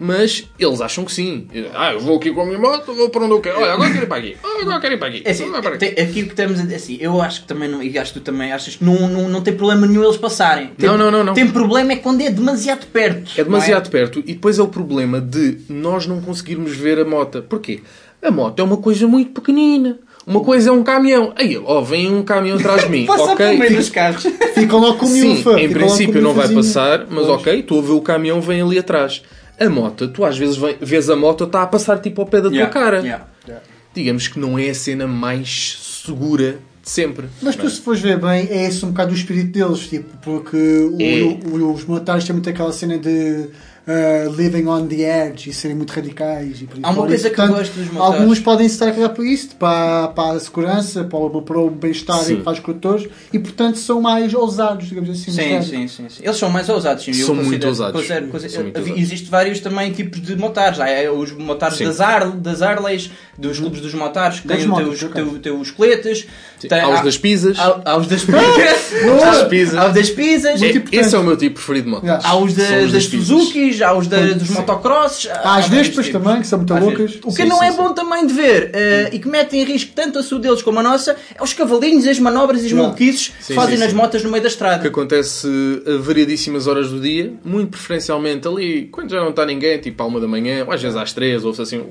mas eles acham que sim. Ah, eu vou aqui com a minha moto, vou para onde eu quero. Olha, agora quero ir para aqui. Ah, agora quero ir para aqui. É assim, para aqui. aqui o que estamos a dizer, assim, eu acho que também, não, e acho que tu também achas que não, não, não tem problema nenhum eles passarem. Tem, Não, não, não, não. Tem problema é quando é demasiado perto. É demasiado perto e depois é o problema de nós não conseguirmos ver a moto. Porquê? A moto é uma coisa muito pequenina. Uma coisa é um caminhão. Aí, ó, vem um caminhão atrás de mim. [laughs] Passa ok. pelo meio dos carros. [laughs] Ficam logo com Sim, em logo princípio não vai passar, mas Pois. ok, estou a ver o caminhão, vem ali atrás. A moto, tu às vezes vem- vês a moto, está a passar tipo ao pé da tua Yeah, cara. yeah. Digamos que não é a cena mais segura de sempre. Mas tu, se fores ver bem, é esse um bocado o espírito deles, tipo, porque o- É. o- os motários têm muito aquela cena de uh, living on the edge e serem muito radicais. E por Há uma coisa que eu gosto dos motários. Alguns podem se estar a por isso, para, para a segurança, para o, para o bem-estar e para os condutores, e portanto são mais ousados, digamos assim. Sim, sim, sim, sim. Eles são mais ousados, sim. eu São muito considero- ousados. Existem vários também tipos de motares. Há é, os motares Sim. das, Ar, das Arleys, dos clubes dos motares, que têm, os, os coletes. tem- Há os há- das pizzas. há- há os das [laughs] Das pizzas. Há os das pizzas. É- esse é o meu tipo preferido de moto. Yeah. Há os da- São os das das há os da- dos Sim. motocrosses. Há as vários Vespas tipos. também, que são muito loucas. vezes. O que Sim, não sim, é sim. bom também de ver eh, e que mete em risco tanto a saúde deles como a nossa é os cavalinhos, as manobras e os maluquices que fazem nas motas no meio da que estrada. acontece a variadíssimas horas do dia, muito preferencialmente ali, quando já não está ninguém, tipo à uma da manhã, ou às vezes às três, ouve-se assim.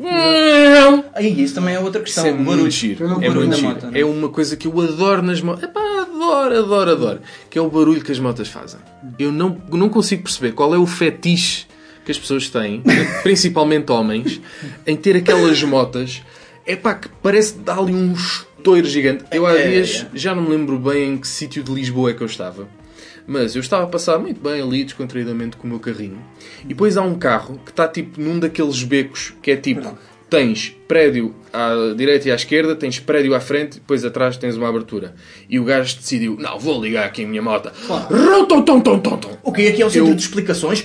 Aí isso também é outra questão. Isso é barulho. muito giro. Não É barulho muito giro. moto? É uma coisa que eu adoro nas motos. Epá, adoro, adoro, adoro. Que é o barulho que as motas fazem. Eu não, não consigo perceber qual é o fetiche que as pessoas têm, principalmente homens, em ter aquelas motas. É pá, que parece dar ali um estouro gigante. Eu há É, é, dias, é. já não me lembro bem em que sítio de Lisboa é que eu estava. Mas eu estava a passar muito bem ali, descontraídamente, com o meu carrinho. E depois há um carro que está tipo num daqueles becos que é tipo: tens prédio à direita e à esquerda, tens prédio à frente, depois atrás tens uma abertura. E o gajo decidiu: não, vou ligar aqui a minha moto. Tom. O que aqui é o centro Eu- de explicações?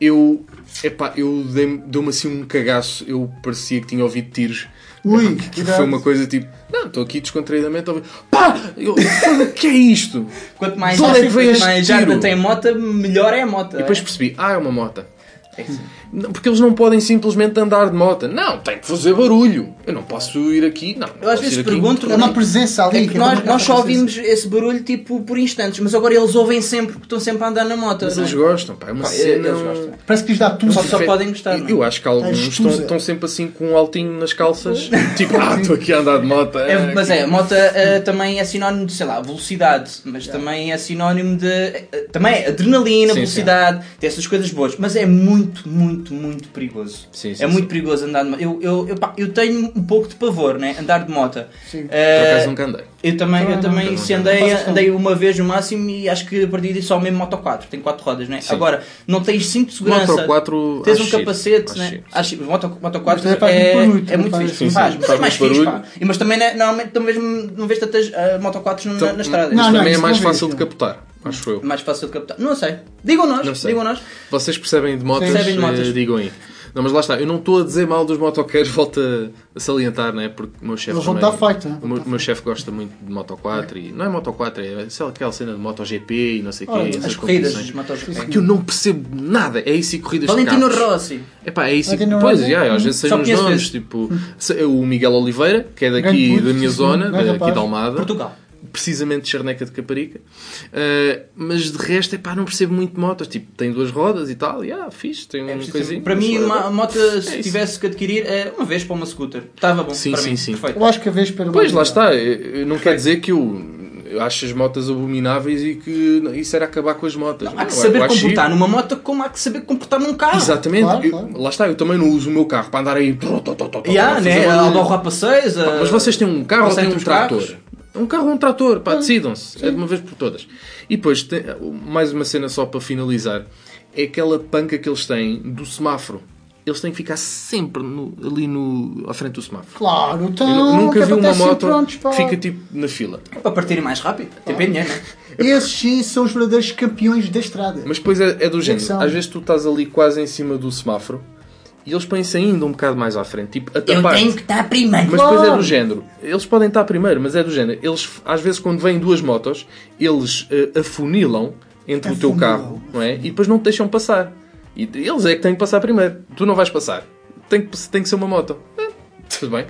Eu, epá, eu dei- deu-me assim um cagaço. Eu parecia que tinha ouvido tiros. Ui, Que cuidado. foi uma coisa tipo: não, estou aqui descontraídamente a ouvir. Pá! Eu, o que é isto? Quanto mais, é que mais jarda tiro? tem mota, melhor é a moto. E depois percebi, ah, é uma moto. É Porque eles não podem simplesmente andar de moto. Não, tem que fazer barulho. Eu não posso ir aqui. Não, não Eu às vezes pergunto. É uma presença ali. É que nós, é nós só ouvimos esse barulho tipo por instantes, mas agora eles ouvem sempre porque estão sempre a andar na moto. Mas não é? eles gostam, pá. É uma Pá, cena. eles gostam. Parece que lhes dá tudo. Só- só podem gostar, é? Eu acho que alguns estão, estão sempre assim com um altinho nas calças. [laughs] tipo, ah, estou aqui a andar de moto. É, mas é, a moto eh, também é sinónimo de, sei lá, velocidade, mas também é sinónimo de. eh, também é adrenalina, Sim, velocidade, tem essas coisas boas, mas é muito, muito, muito perigoso. Sim, sim, é muito sim. perigoso andar de moto. Eu, eu, eu, pá, eu tenho um pouco de pavor, né? Andar de moto. Sim. Por Eh, acaso nunca andei. eu também, eu Não, também não, se andei, andei uma vez no máximo e acho que a partir disso só mesmo Moto 4, tem 4 rodas, né? Sim. Agora, não tens cinto de segurança, Moto 4, tens acho um giro. capacete, Acho né? Acho. Moto, Moto 4 Mas faz é, muito é muito faz- fixe, sim, faz, sim, faz é mais muito fixe, pá. E, mas também né, normalmente não, mesmo, não vês tantas uh, Moto 4 na, Então, na estrada. não, Mas não, também é mais fácil de não. Acho eu. mais fácil de captar. Não sei. Digam nós, Não sei. digam nós. Vocês percebem de motas, Percebem de motas. eh, digam aí. Não, mas lá está, eu não estou a dizer mal dos motoqueiros, [laughs] volto a, salientar, né? Porque o meu chefe Eles vão também- dar né? O meu, meu chefe gosta muito de Moto 4 e não é Moto 4, é sei lá, aquela cena de MotoGP e não sei o quê, As corridas, competições. as motos. Que eu não percebo nada, é isso e corridas Valentino de carros. Rossi. Epá, é isso. e- Valentino Pois, Rossi? já, às vezes sejam os nomes, tipo se- o Miguel Oliveira, que é daqui da minha zona, daqui de Almada. Portugal. Precisamente de charneca de Caparica. Uh, mas de resto, é pá, não percebo muito de motos. Tipo, tem duas rodas e tal, e ah, fixe, tem um É coisinho. para mim, uma uh, moto, é se isso. tivesse que adquirir, é uma vez para uma scooter. Estava bom. Sim, para sim, mim. sim. Perfeito. Eu acho que a vez para Pois, lá está. Eu- eu Não quer dizer que eu, acho as motas abomináveis e que isso era acabar com as motas. Há que Eu- saber eu comportar numa moto como há que saber comportar num carro. Exatamente. Claro, Eu- claro. Lá está, eu também não uso o meu carro para andar aí. E a né? fazer A barulho. Aldorrapa 6. a- Mas vocês têm um carro ou têm um os carros. Um carro ou um trator, pá, decidam-se. É de uma vez por todas. E depois, tem- mais uma cena só para finalizar. É aquela panca que eles têm do semáforo. Eles têm que ficar sempre no- ali no, à frente do semáforo. Claro, Eu então. nu- nunca é vi uma moto prontos que fica tipo na fila. Para partirem mais rápido. Tempo é dinheiro, [laughs] né? Esses sim são os verdadeiros campeões da estrada. Mas depois é, é do género. são. Às vezes tu estás ali quase em cima do semáforo e eles põem-se ainda um bocado mais à frente. Tipo, a tapar estar primeiro. Mas depois é do género. Eles podem estar primeiro, mas é do género. Eles, às vezes, quando vêm duas motos, eles eh, afunilam entre o teu carro, não é? E depois não te deixam passar. E eles é que têm que passar primeiro. Tu não vais passar. Tem que, tem que ser uma moto. Eh, tudo bem.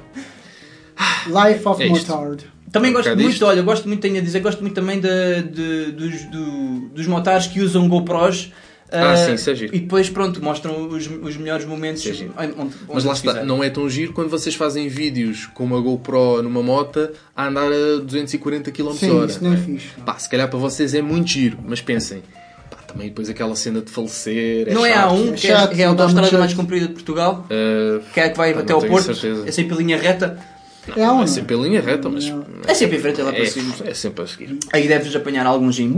Life of É. Motard. Também Um gosto muito, disto. olha, gosto muito, tenho a dizer, gosto muito também de, de- dos, do- dos motares que usam GoPros. Ah, ah, sim, isso é giro. E depois, pronto, mostram os, os melhores momentos. É onde- onde- Mas lá está, não é tão giro quando vocês fazem vídeos com uma GoPro numa moto a andar a 240 km Sim, hora. isso é não é? fixe. Pá, se calhar para vocês é muito giro, mas pensem, pá, também depois aquela cena de falecer. É Não é chato. a um, é que é, chato, que é a autostrada mais comprida de Portugal, Uh, que é que vai Pá, até ao Porto, certeza. é sempre em linha reta. É um, é sempre em linha reta, mas É sempre em frente lá para é, cima. é sempre a seguir. Aí deves apanhar alguns em.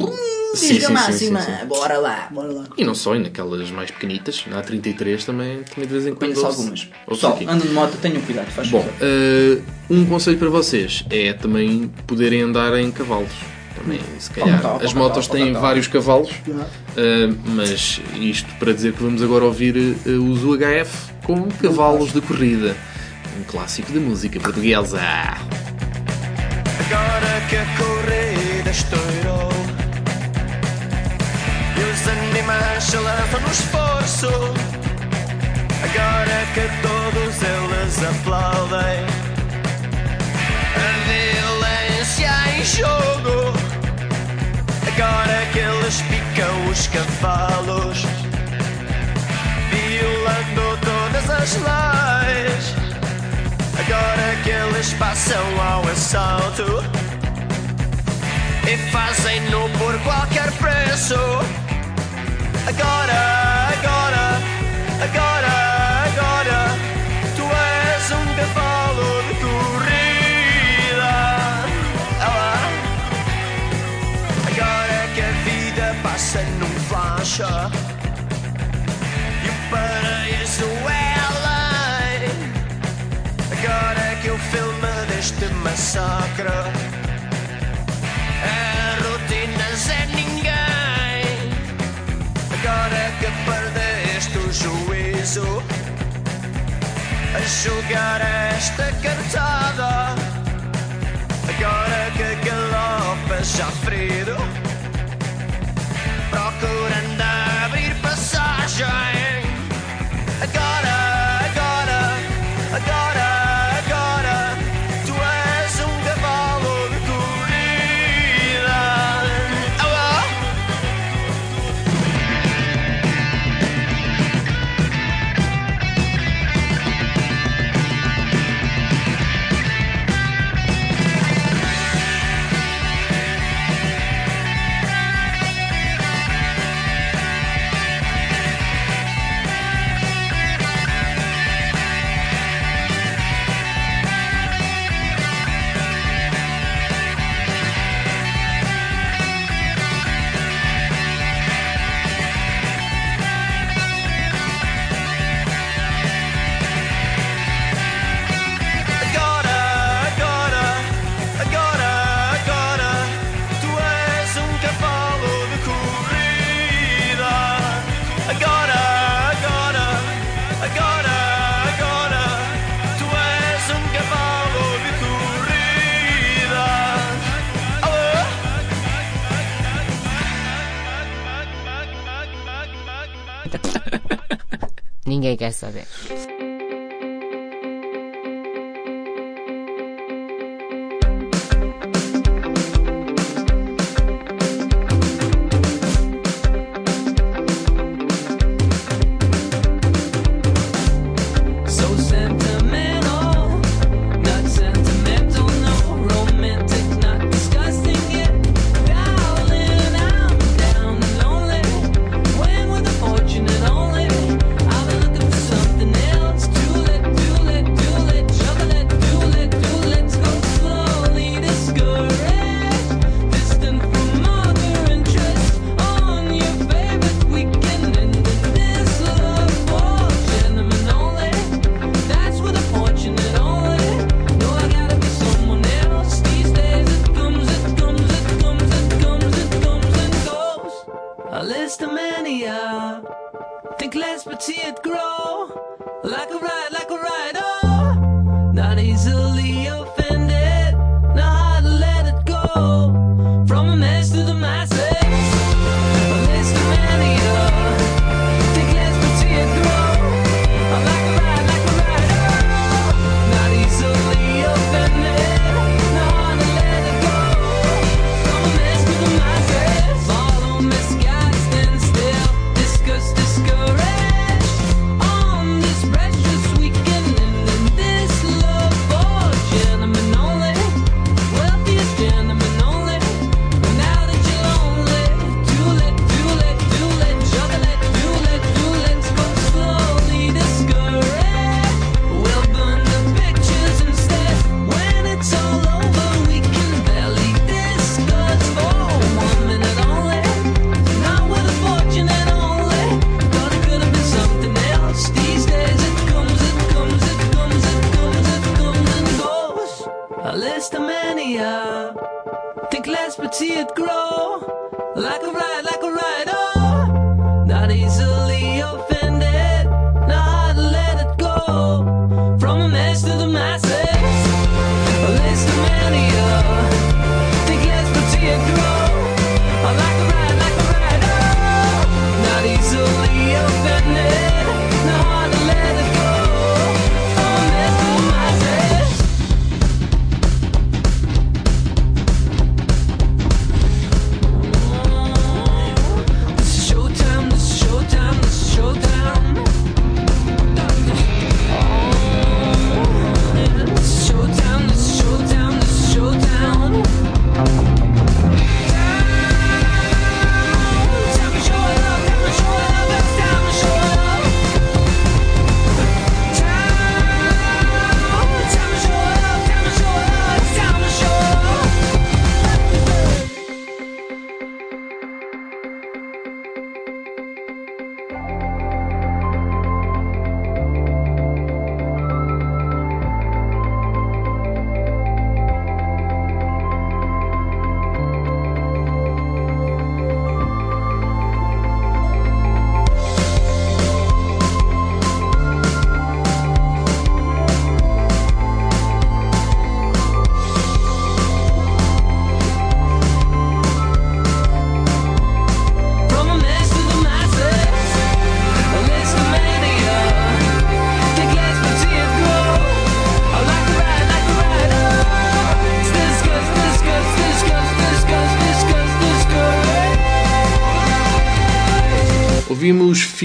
Sim, sim, sim, máxima, sim, sim. bora lá. Bora lá. E não só, e naquelas mais pequenitas, na A33 também, também de vez em quando. Conheço algumas. Pessoal, andam de moto, tenham cuidado, faz Bom, uh, um conselho para vocês é também poderem andar em cavalos. Também, se calhar. Tal, As motos tal, têm tal. vários cavalos, uh, mas isto para dizer que vamos agora ouvir uh, os UHF com cavalos de corrida. Um clássico de música portuguesa. Agora que a corrida estourou E os animais se lançam no esforço Agora que todos eles aplaudem A violência em jogo Agora que eles picam os cavalos Violando todas as leis Agora que eles passam ao assalto E fazem-no por qualquer preço Agora, agora, agora, agora Tu és um cavalo de corrida Ah. Agora que a vida passa num flash E o massacre A rotina é ninguém. Agora que perdeste o juízo A jogar esta cartada. Agora que galopas já ferido Procurando abrir passagem. Agora, agora, agora, 経験したで。A list of mania. Uh, think less but see it grow. Like a ride, like a ride, oh. Not easily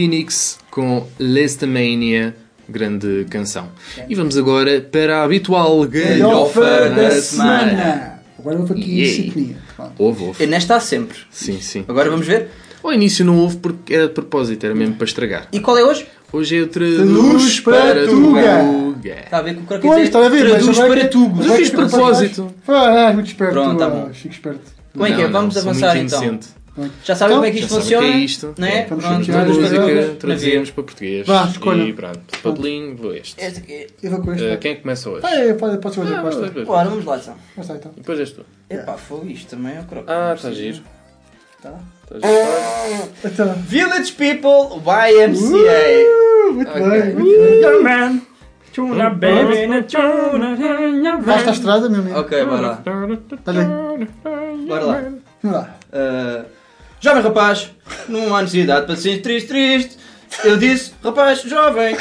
Phoenix com Lestamania, grande canção. E vamos agora para a habitual galhofa da semana. Agora houve aqui sintonia. Pronto. Houve, houve. Nesta há sempre. Sim, sim. Agora vamos ver. Ao início não houve porque era de propósito, era mesmo para estragar. E qual é hoje? Hoje é o Traduz para Tuga. Tuga. Está a ver com o que eu Pois, dizer? está a ver, Traduz para Tugo. Mas eu fiz de propósito. Ah, muito esperto. Pronto, tá ah, bom. Chico esperto. Como é que é? Vamos avançar então. Já sabem Então, como é que isto funciona? que é isto. É? Vamos Pronto, traduz para música traduzimos para português. Vá, escolha. E pronto, papelinho, vou este. Este aqui. Eu vou com este. Uh, quem é que começa hoje? Ah, é, pode, pode ser Ah, fazer vais. Bora, vamos lá então. Mas tá, então. Depois és tu. Epá, foi isto também, eu croco. Ah, está giro. Tá. Está giro. Então. Village People YMCA. Uh, muito bem, muito bem. Your man. Tuna baby, na tuna, Basta a estrada, meu amigo. Ok, bora lá. Dá-lhe aí. Bora lá. Vamos lá. Uh, jovem rapaz, não há necessidade para ser triste, triste. Eu disse, rapaz jovem,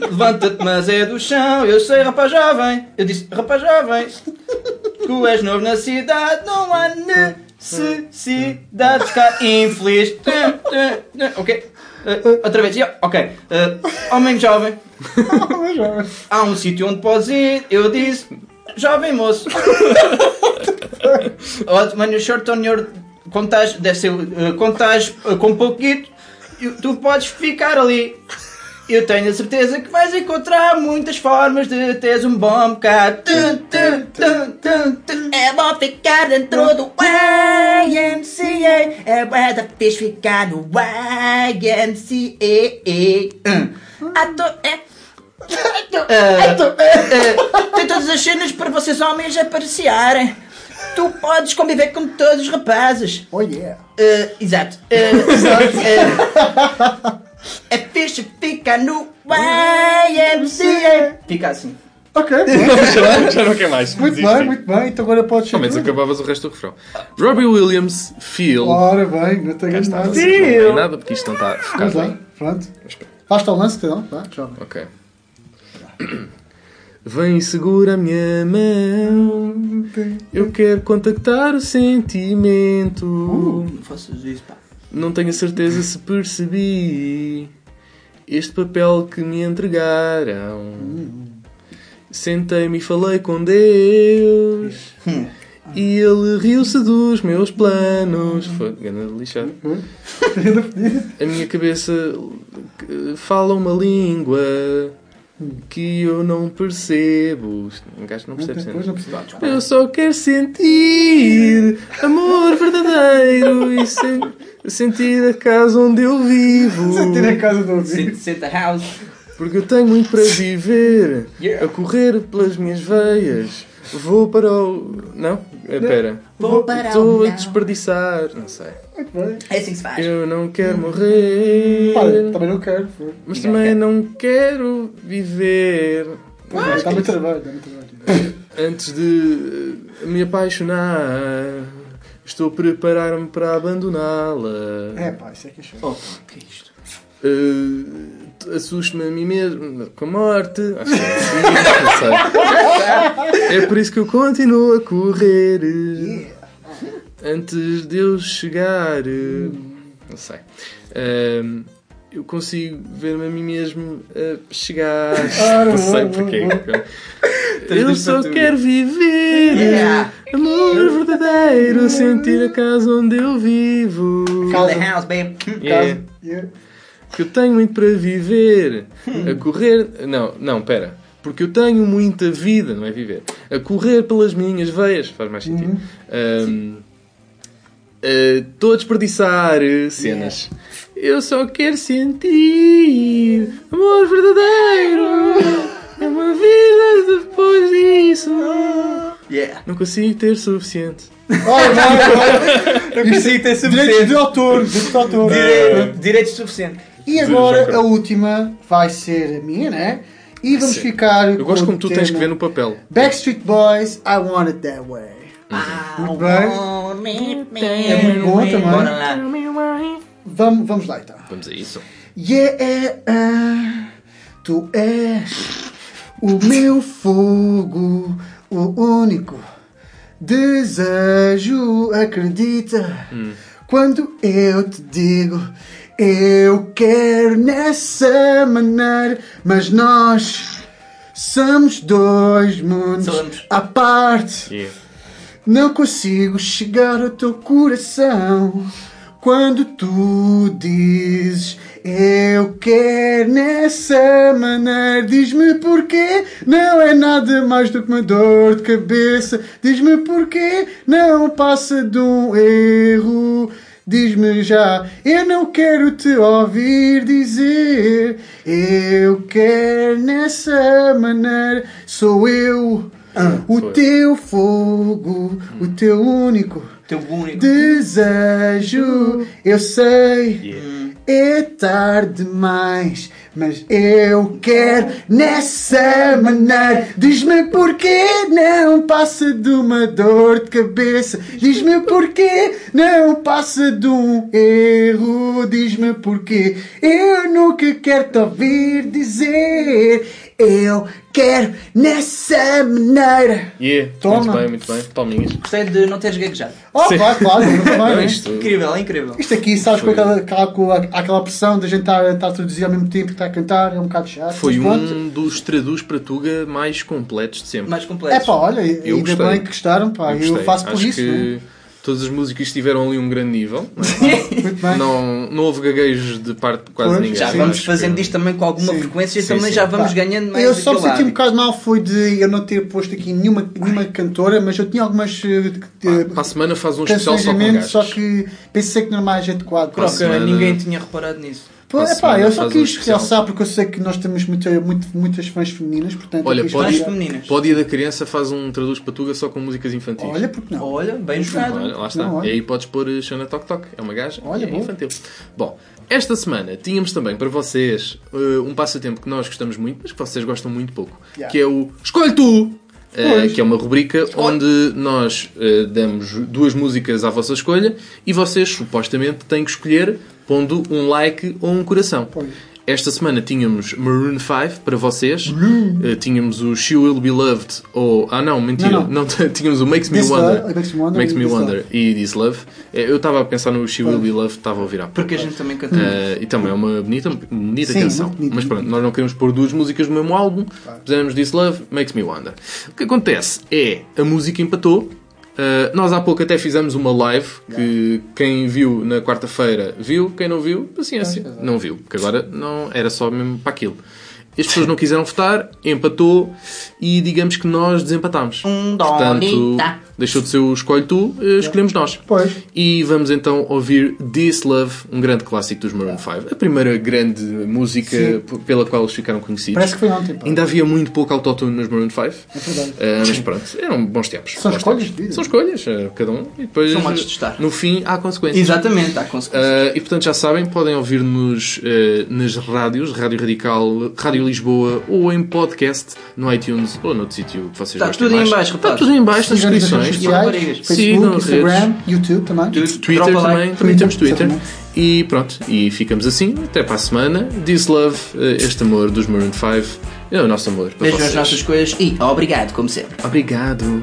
levanta-te, mas é do chão. Eu sei, rapaz jovem. Eu disse, rapaz jovem, tu és novo na cidade, não há necessidade de ficar infeliz. Ok? Uh, outra vez, yeah, ok. Uh, homem jovem, há um sítio onde podes ir. Eu disse, jovem moço. Oh, when you short on your contágio, deve ser uh, uh, com pouquito, e tu podes ficar ali. Eu tenho a certeza que vais encontrar muitas formas de teres um bom bocado. É bom ficar dentro do YMCA. É bué da fixe ficar no YMCA. Hum. Ato- é. Uh, uh, tem todas as cenas para vocês homens apreciarem. Tu podes conviver com todos os rapazes. Oh yeah. Uh, exato. [laughs] Uh, uh, é fixe ficar no YMCA. Fica assim. Ok, [laughs] já, já não quer mais. muito desisti. bem, muito bem. Então agora podes ser Ao menos acabavas o resto do refrão. Robbie Williams, Feel. Ora bem, não tenho Cá nada. vocês não veem nada porque isto não está focado lá, bem. pronto. Basta o lance, então. Vá, jovem. Ok. Vem e segura a minha mão. Eu quero contactar o sentimento. Não faças isso, pá. Não tenho a certeza se percebi este papel que me entregaram. Sentei-me e falei com Deus. [laughs] E ele riu-se dos meus planos. Foi grande lixado. [laughs] A minha cabeça eh, fala uma língua que eu não percebo. Um gajo não percebe Depois cenas. não precisa. Eu só quero sentir amor verdadeiro e sen- sentir a casa onde eu vivo. Sentir a casa do ouvido. Senta, senta house. Porque eu tenho muito para [laughs] viver Yeah. a correr pelas minhas veias. Vou para o. Não? Espera. Vou para Estou o a desperdiçar. Não sei. Muito bem. É assim que se faz. Eu não quero morrer. Olha, também não quero. foi. Mas Ninguém também quer. não quero viver. Dá muito trabalho, dá muito trabalho. Antes de eh, me apaixonar, estou a preparar-me para abandoná-la. É pá, isso é que é chato. Oh, que é isto? Uh, Assusto-me a mim mesmo com a morte. Acho que é assim, [laughs] não sei. É por isso que eu continuo a correr. Antes de eu chegar. uh, Não sei. Um, eu consigo ver-me a mim mesmo a chegar. [laughs] Não sei porquê. Eu só quero viver. Yeah. Amor verdadeiro. Sentir a casa onde eu vivo. Feel the house, babe. Yeah. Yeah. Que eu tenho muito para viver. A correr. Não, não, pera. Porque eu tenho muita vida, não é viver. A correr pelas minhas veias. Faz mais sentido. Ahm, ah, Estou a desperdiçar eh, cenas. Eu só quero sentir amor verdadeiro. [laughs] É uma vida depois disso. Yeah. Não consigo ter suficiente. Vai, vai. Eu consigo ter Direitos de autor, direitos de autor. Dire- Direitos suficientes. E agora a última vai ser a minha, né? E vamos Sim. ficar. Eu gosto com como o tu tens que ver no papel. Backstreet Boys, I Want It That Way. Muito bem. É muito bom também. Bora lá. Vamos, vamos lá então. Vamos a isso. Yeah, tu és o meu fogo, o único desejo. Acredita quando eu te digo. Eu quero nessa maneira, mas nós somos dois mundos Somos. à parte. Yeah. Não consigo chegar ao teu coração quando tu dizes eu quero nessa maneira. Diz-me porquê, não é nada mais do que uma dor de cabeça. Diz-me porquê, não passa de um erro. Diz-me já, eu não quero te ouvir dizer. Eu quero nessa maneira. Sou eu, o Foi. teu fogo, o teu único Teu único. desejo. Eu sei, é tarde demais, mas eu quero nessa maneira. Diz-me porquê não passa de uma dor de cabeça. Diz-me porquê não passa de um erro. Diz-me porquê eu nunca quero te ouvir dizer. Eu quero nessa maneira. Yeah. Toma. Muito bem, muito bem. Palminhas. Gostei de não teres gaguejado. Oh, Sim. vai, claro, não vai, Não, né? isto- Incrível, é incrível. Isto aqui, sabes, com aquela, aquela, com aquela pressão de a gente estar, estar a traduzir ao mesmo tempo que está a cantar, é um bocado chato. Foi um dos traduz para Tuga mais completos de sempre. Mais É completo. pá, olha, Eu ainda gostei. bem que gostaram, pá, eu, gostei. faço por Acho isso. que né? Todas as músicas tiveram ali um grande nível. não é? Não, não houve gaguejos de parte de quase Pois, ninguém. Já Sim. vamos fazendo que- isto também com alguma Sim. frequência e Sim, também sim. já vamos Pá, ganhando mais Eu só me senti um bocado mal foi de eu não ter posto aqui nenhuma, nenhuma cantora, mas eu tinha algumas eh, eh, Para a semana faz um especial só com gajos. só que pensei que não era mais adequado. Para a Croca, semana- ninguém tinha reparado nisso. Para epá, eu só quis realçar porque eu sei que nós temos muita, muito, muitas fãs femininas, portanto. Olha, pode, femininas. pode ir da criança, faz um traduz patuga só com músicas infantis. Olha, porque não? Olha, bem jogado. Olha, lá está. Não, olha. E aí podes pôr eh, Xana Tok Tok, é uma gaja Olha, é boa. infantil. Bom, esta semana tínhamos também para vocês eh, um passatempo que nós gostamos muito, mas que vocês gostam muito pouco, Yeah. que é o Escolhe Tu! Pois. que é uma rubrica onde nós eh, damos duas músicas à vossa escolha e vocês supostamente têm que escolher pondo um like ou um coração. Pois. Esta semana tínhamos Maroon 5 para vocês. Eh, tínhamos o She Will Be Loved ou. Ah, não, mentira. Não, Não, [laughs] tínhamos o Makes Me This Wonder. Love, Makes Me Wonder Makes e Me This Wonder Love. e This Love. Eh, Eu estava a pensar no She Will Be Loved, estava a ouvir há pouco. Porque a gente também canta. Eh, e também é uma bonita, bonita Sim, canção. Mas pronto, nós não queremos pôr duas músicas no mesmo álbum. Fizemos This Love, Makes Me Wonder. O que acontece é a música empatou. Uh, nós há pouco até fizemos uma live que quem viu na quarta-feira viu, quem não viu, paciência, não viu, porque agora não era só mesmo para aquilo. As pessoas não quiseram votar, empatou e digamos que nós desempatámos. Um Portanto, dolita. Deixou de ser o escolhe tu, eh, escolhemos nós. Pois. E vamos então ouvir This Love, um grande clássico dos Maroon 5. A primeira grande música Sim. pela qual eles ficaram conhecidos. Parece que foi ontem. pá. Ainda havia muito pouco autotune nos Maroon 5. É verdade. Ah, mas pronto, eram bons tempos. São Bons escolhas tempos. São escolhas, ah, cada um. E depois, São modos de estar. no fim, há consequências. Exatamente, há consequências. Ah, e portanto já sabem, podem ouvir-nos ah, nas rádios, Rádio Radical, Rádio Lisboa ou em podcast no iTunes ou noutro sítio que vocês Está tudo aí mais. em baixo, Está tudo aí em baixo nas descrições. Raparigas. Facebook, Sigam Instagram, redes. YouTube também. Twitter Dropa like. também, também temos Twitter. E pronto, e ficamos assim, até para a semana. This Love, eh, este amor dos Maroon 5, é o nosso amor Vejam as nossas coisas e obrigado, como sempre. Obrigado.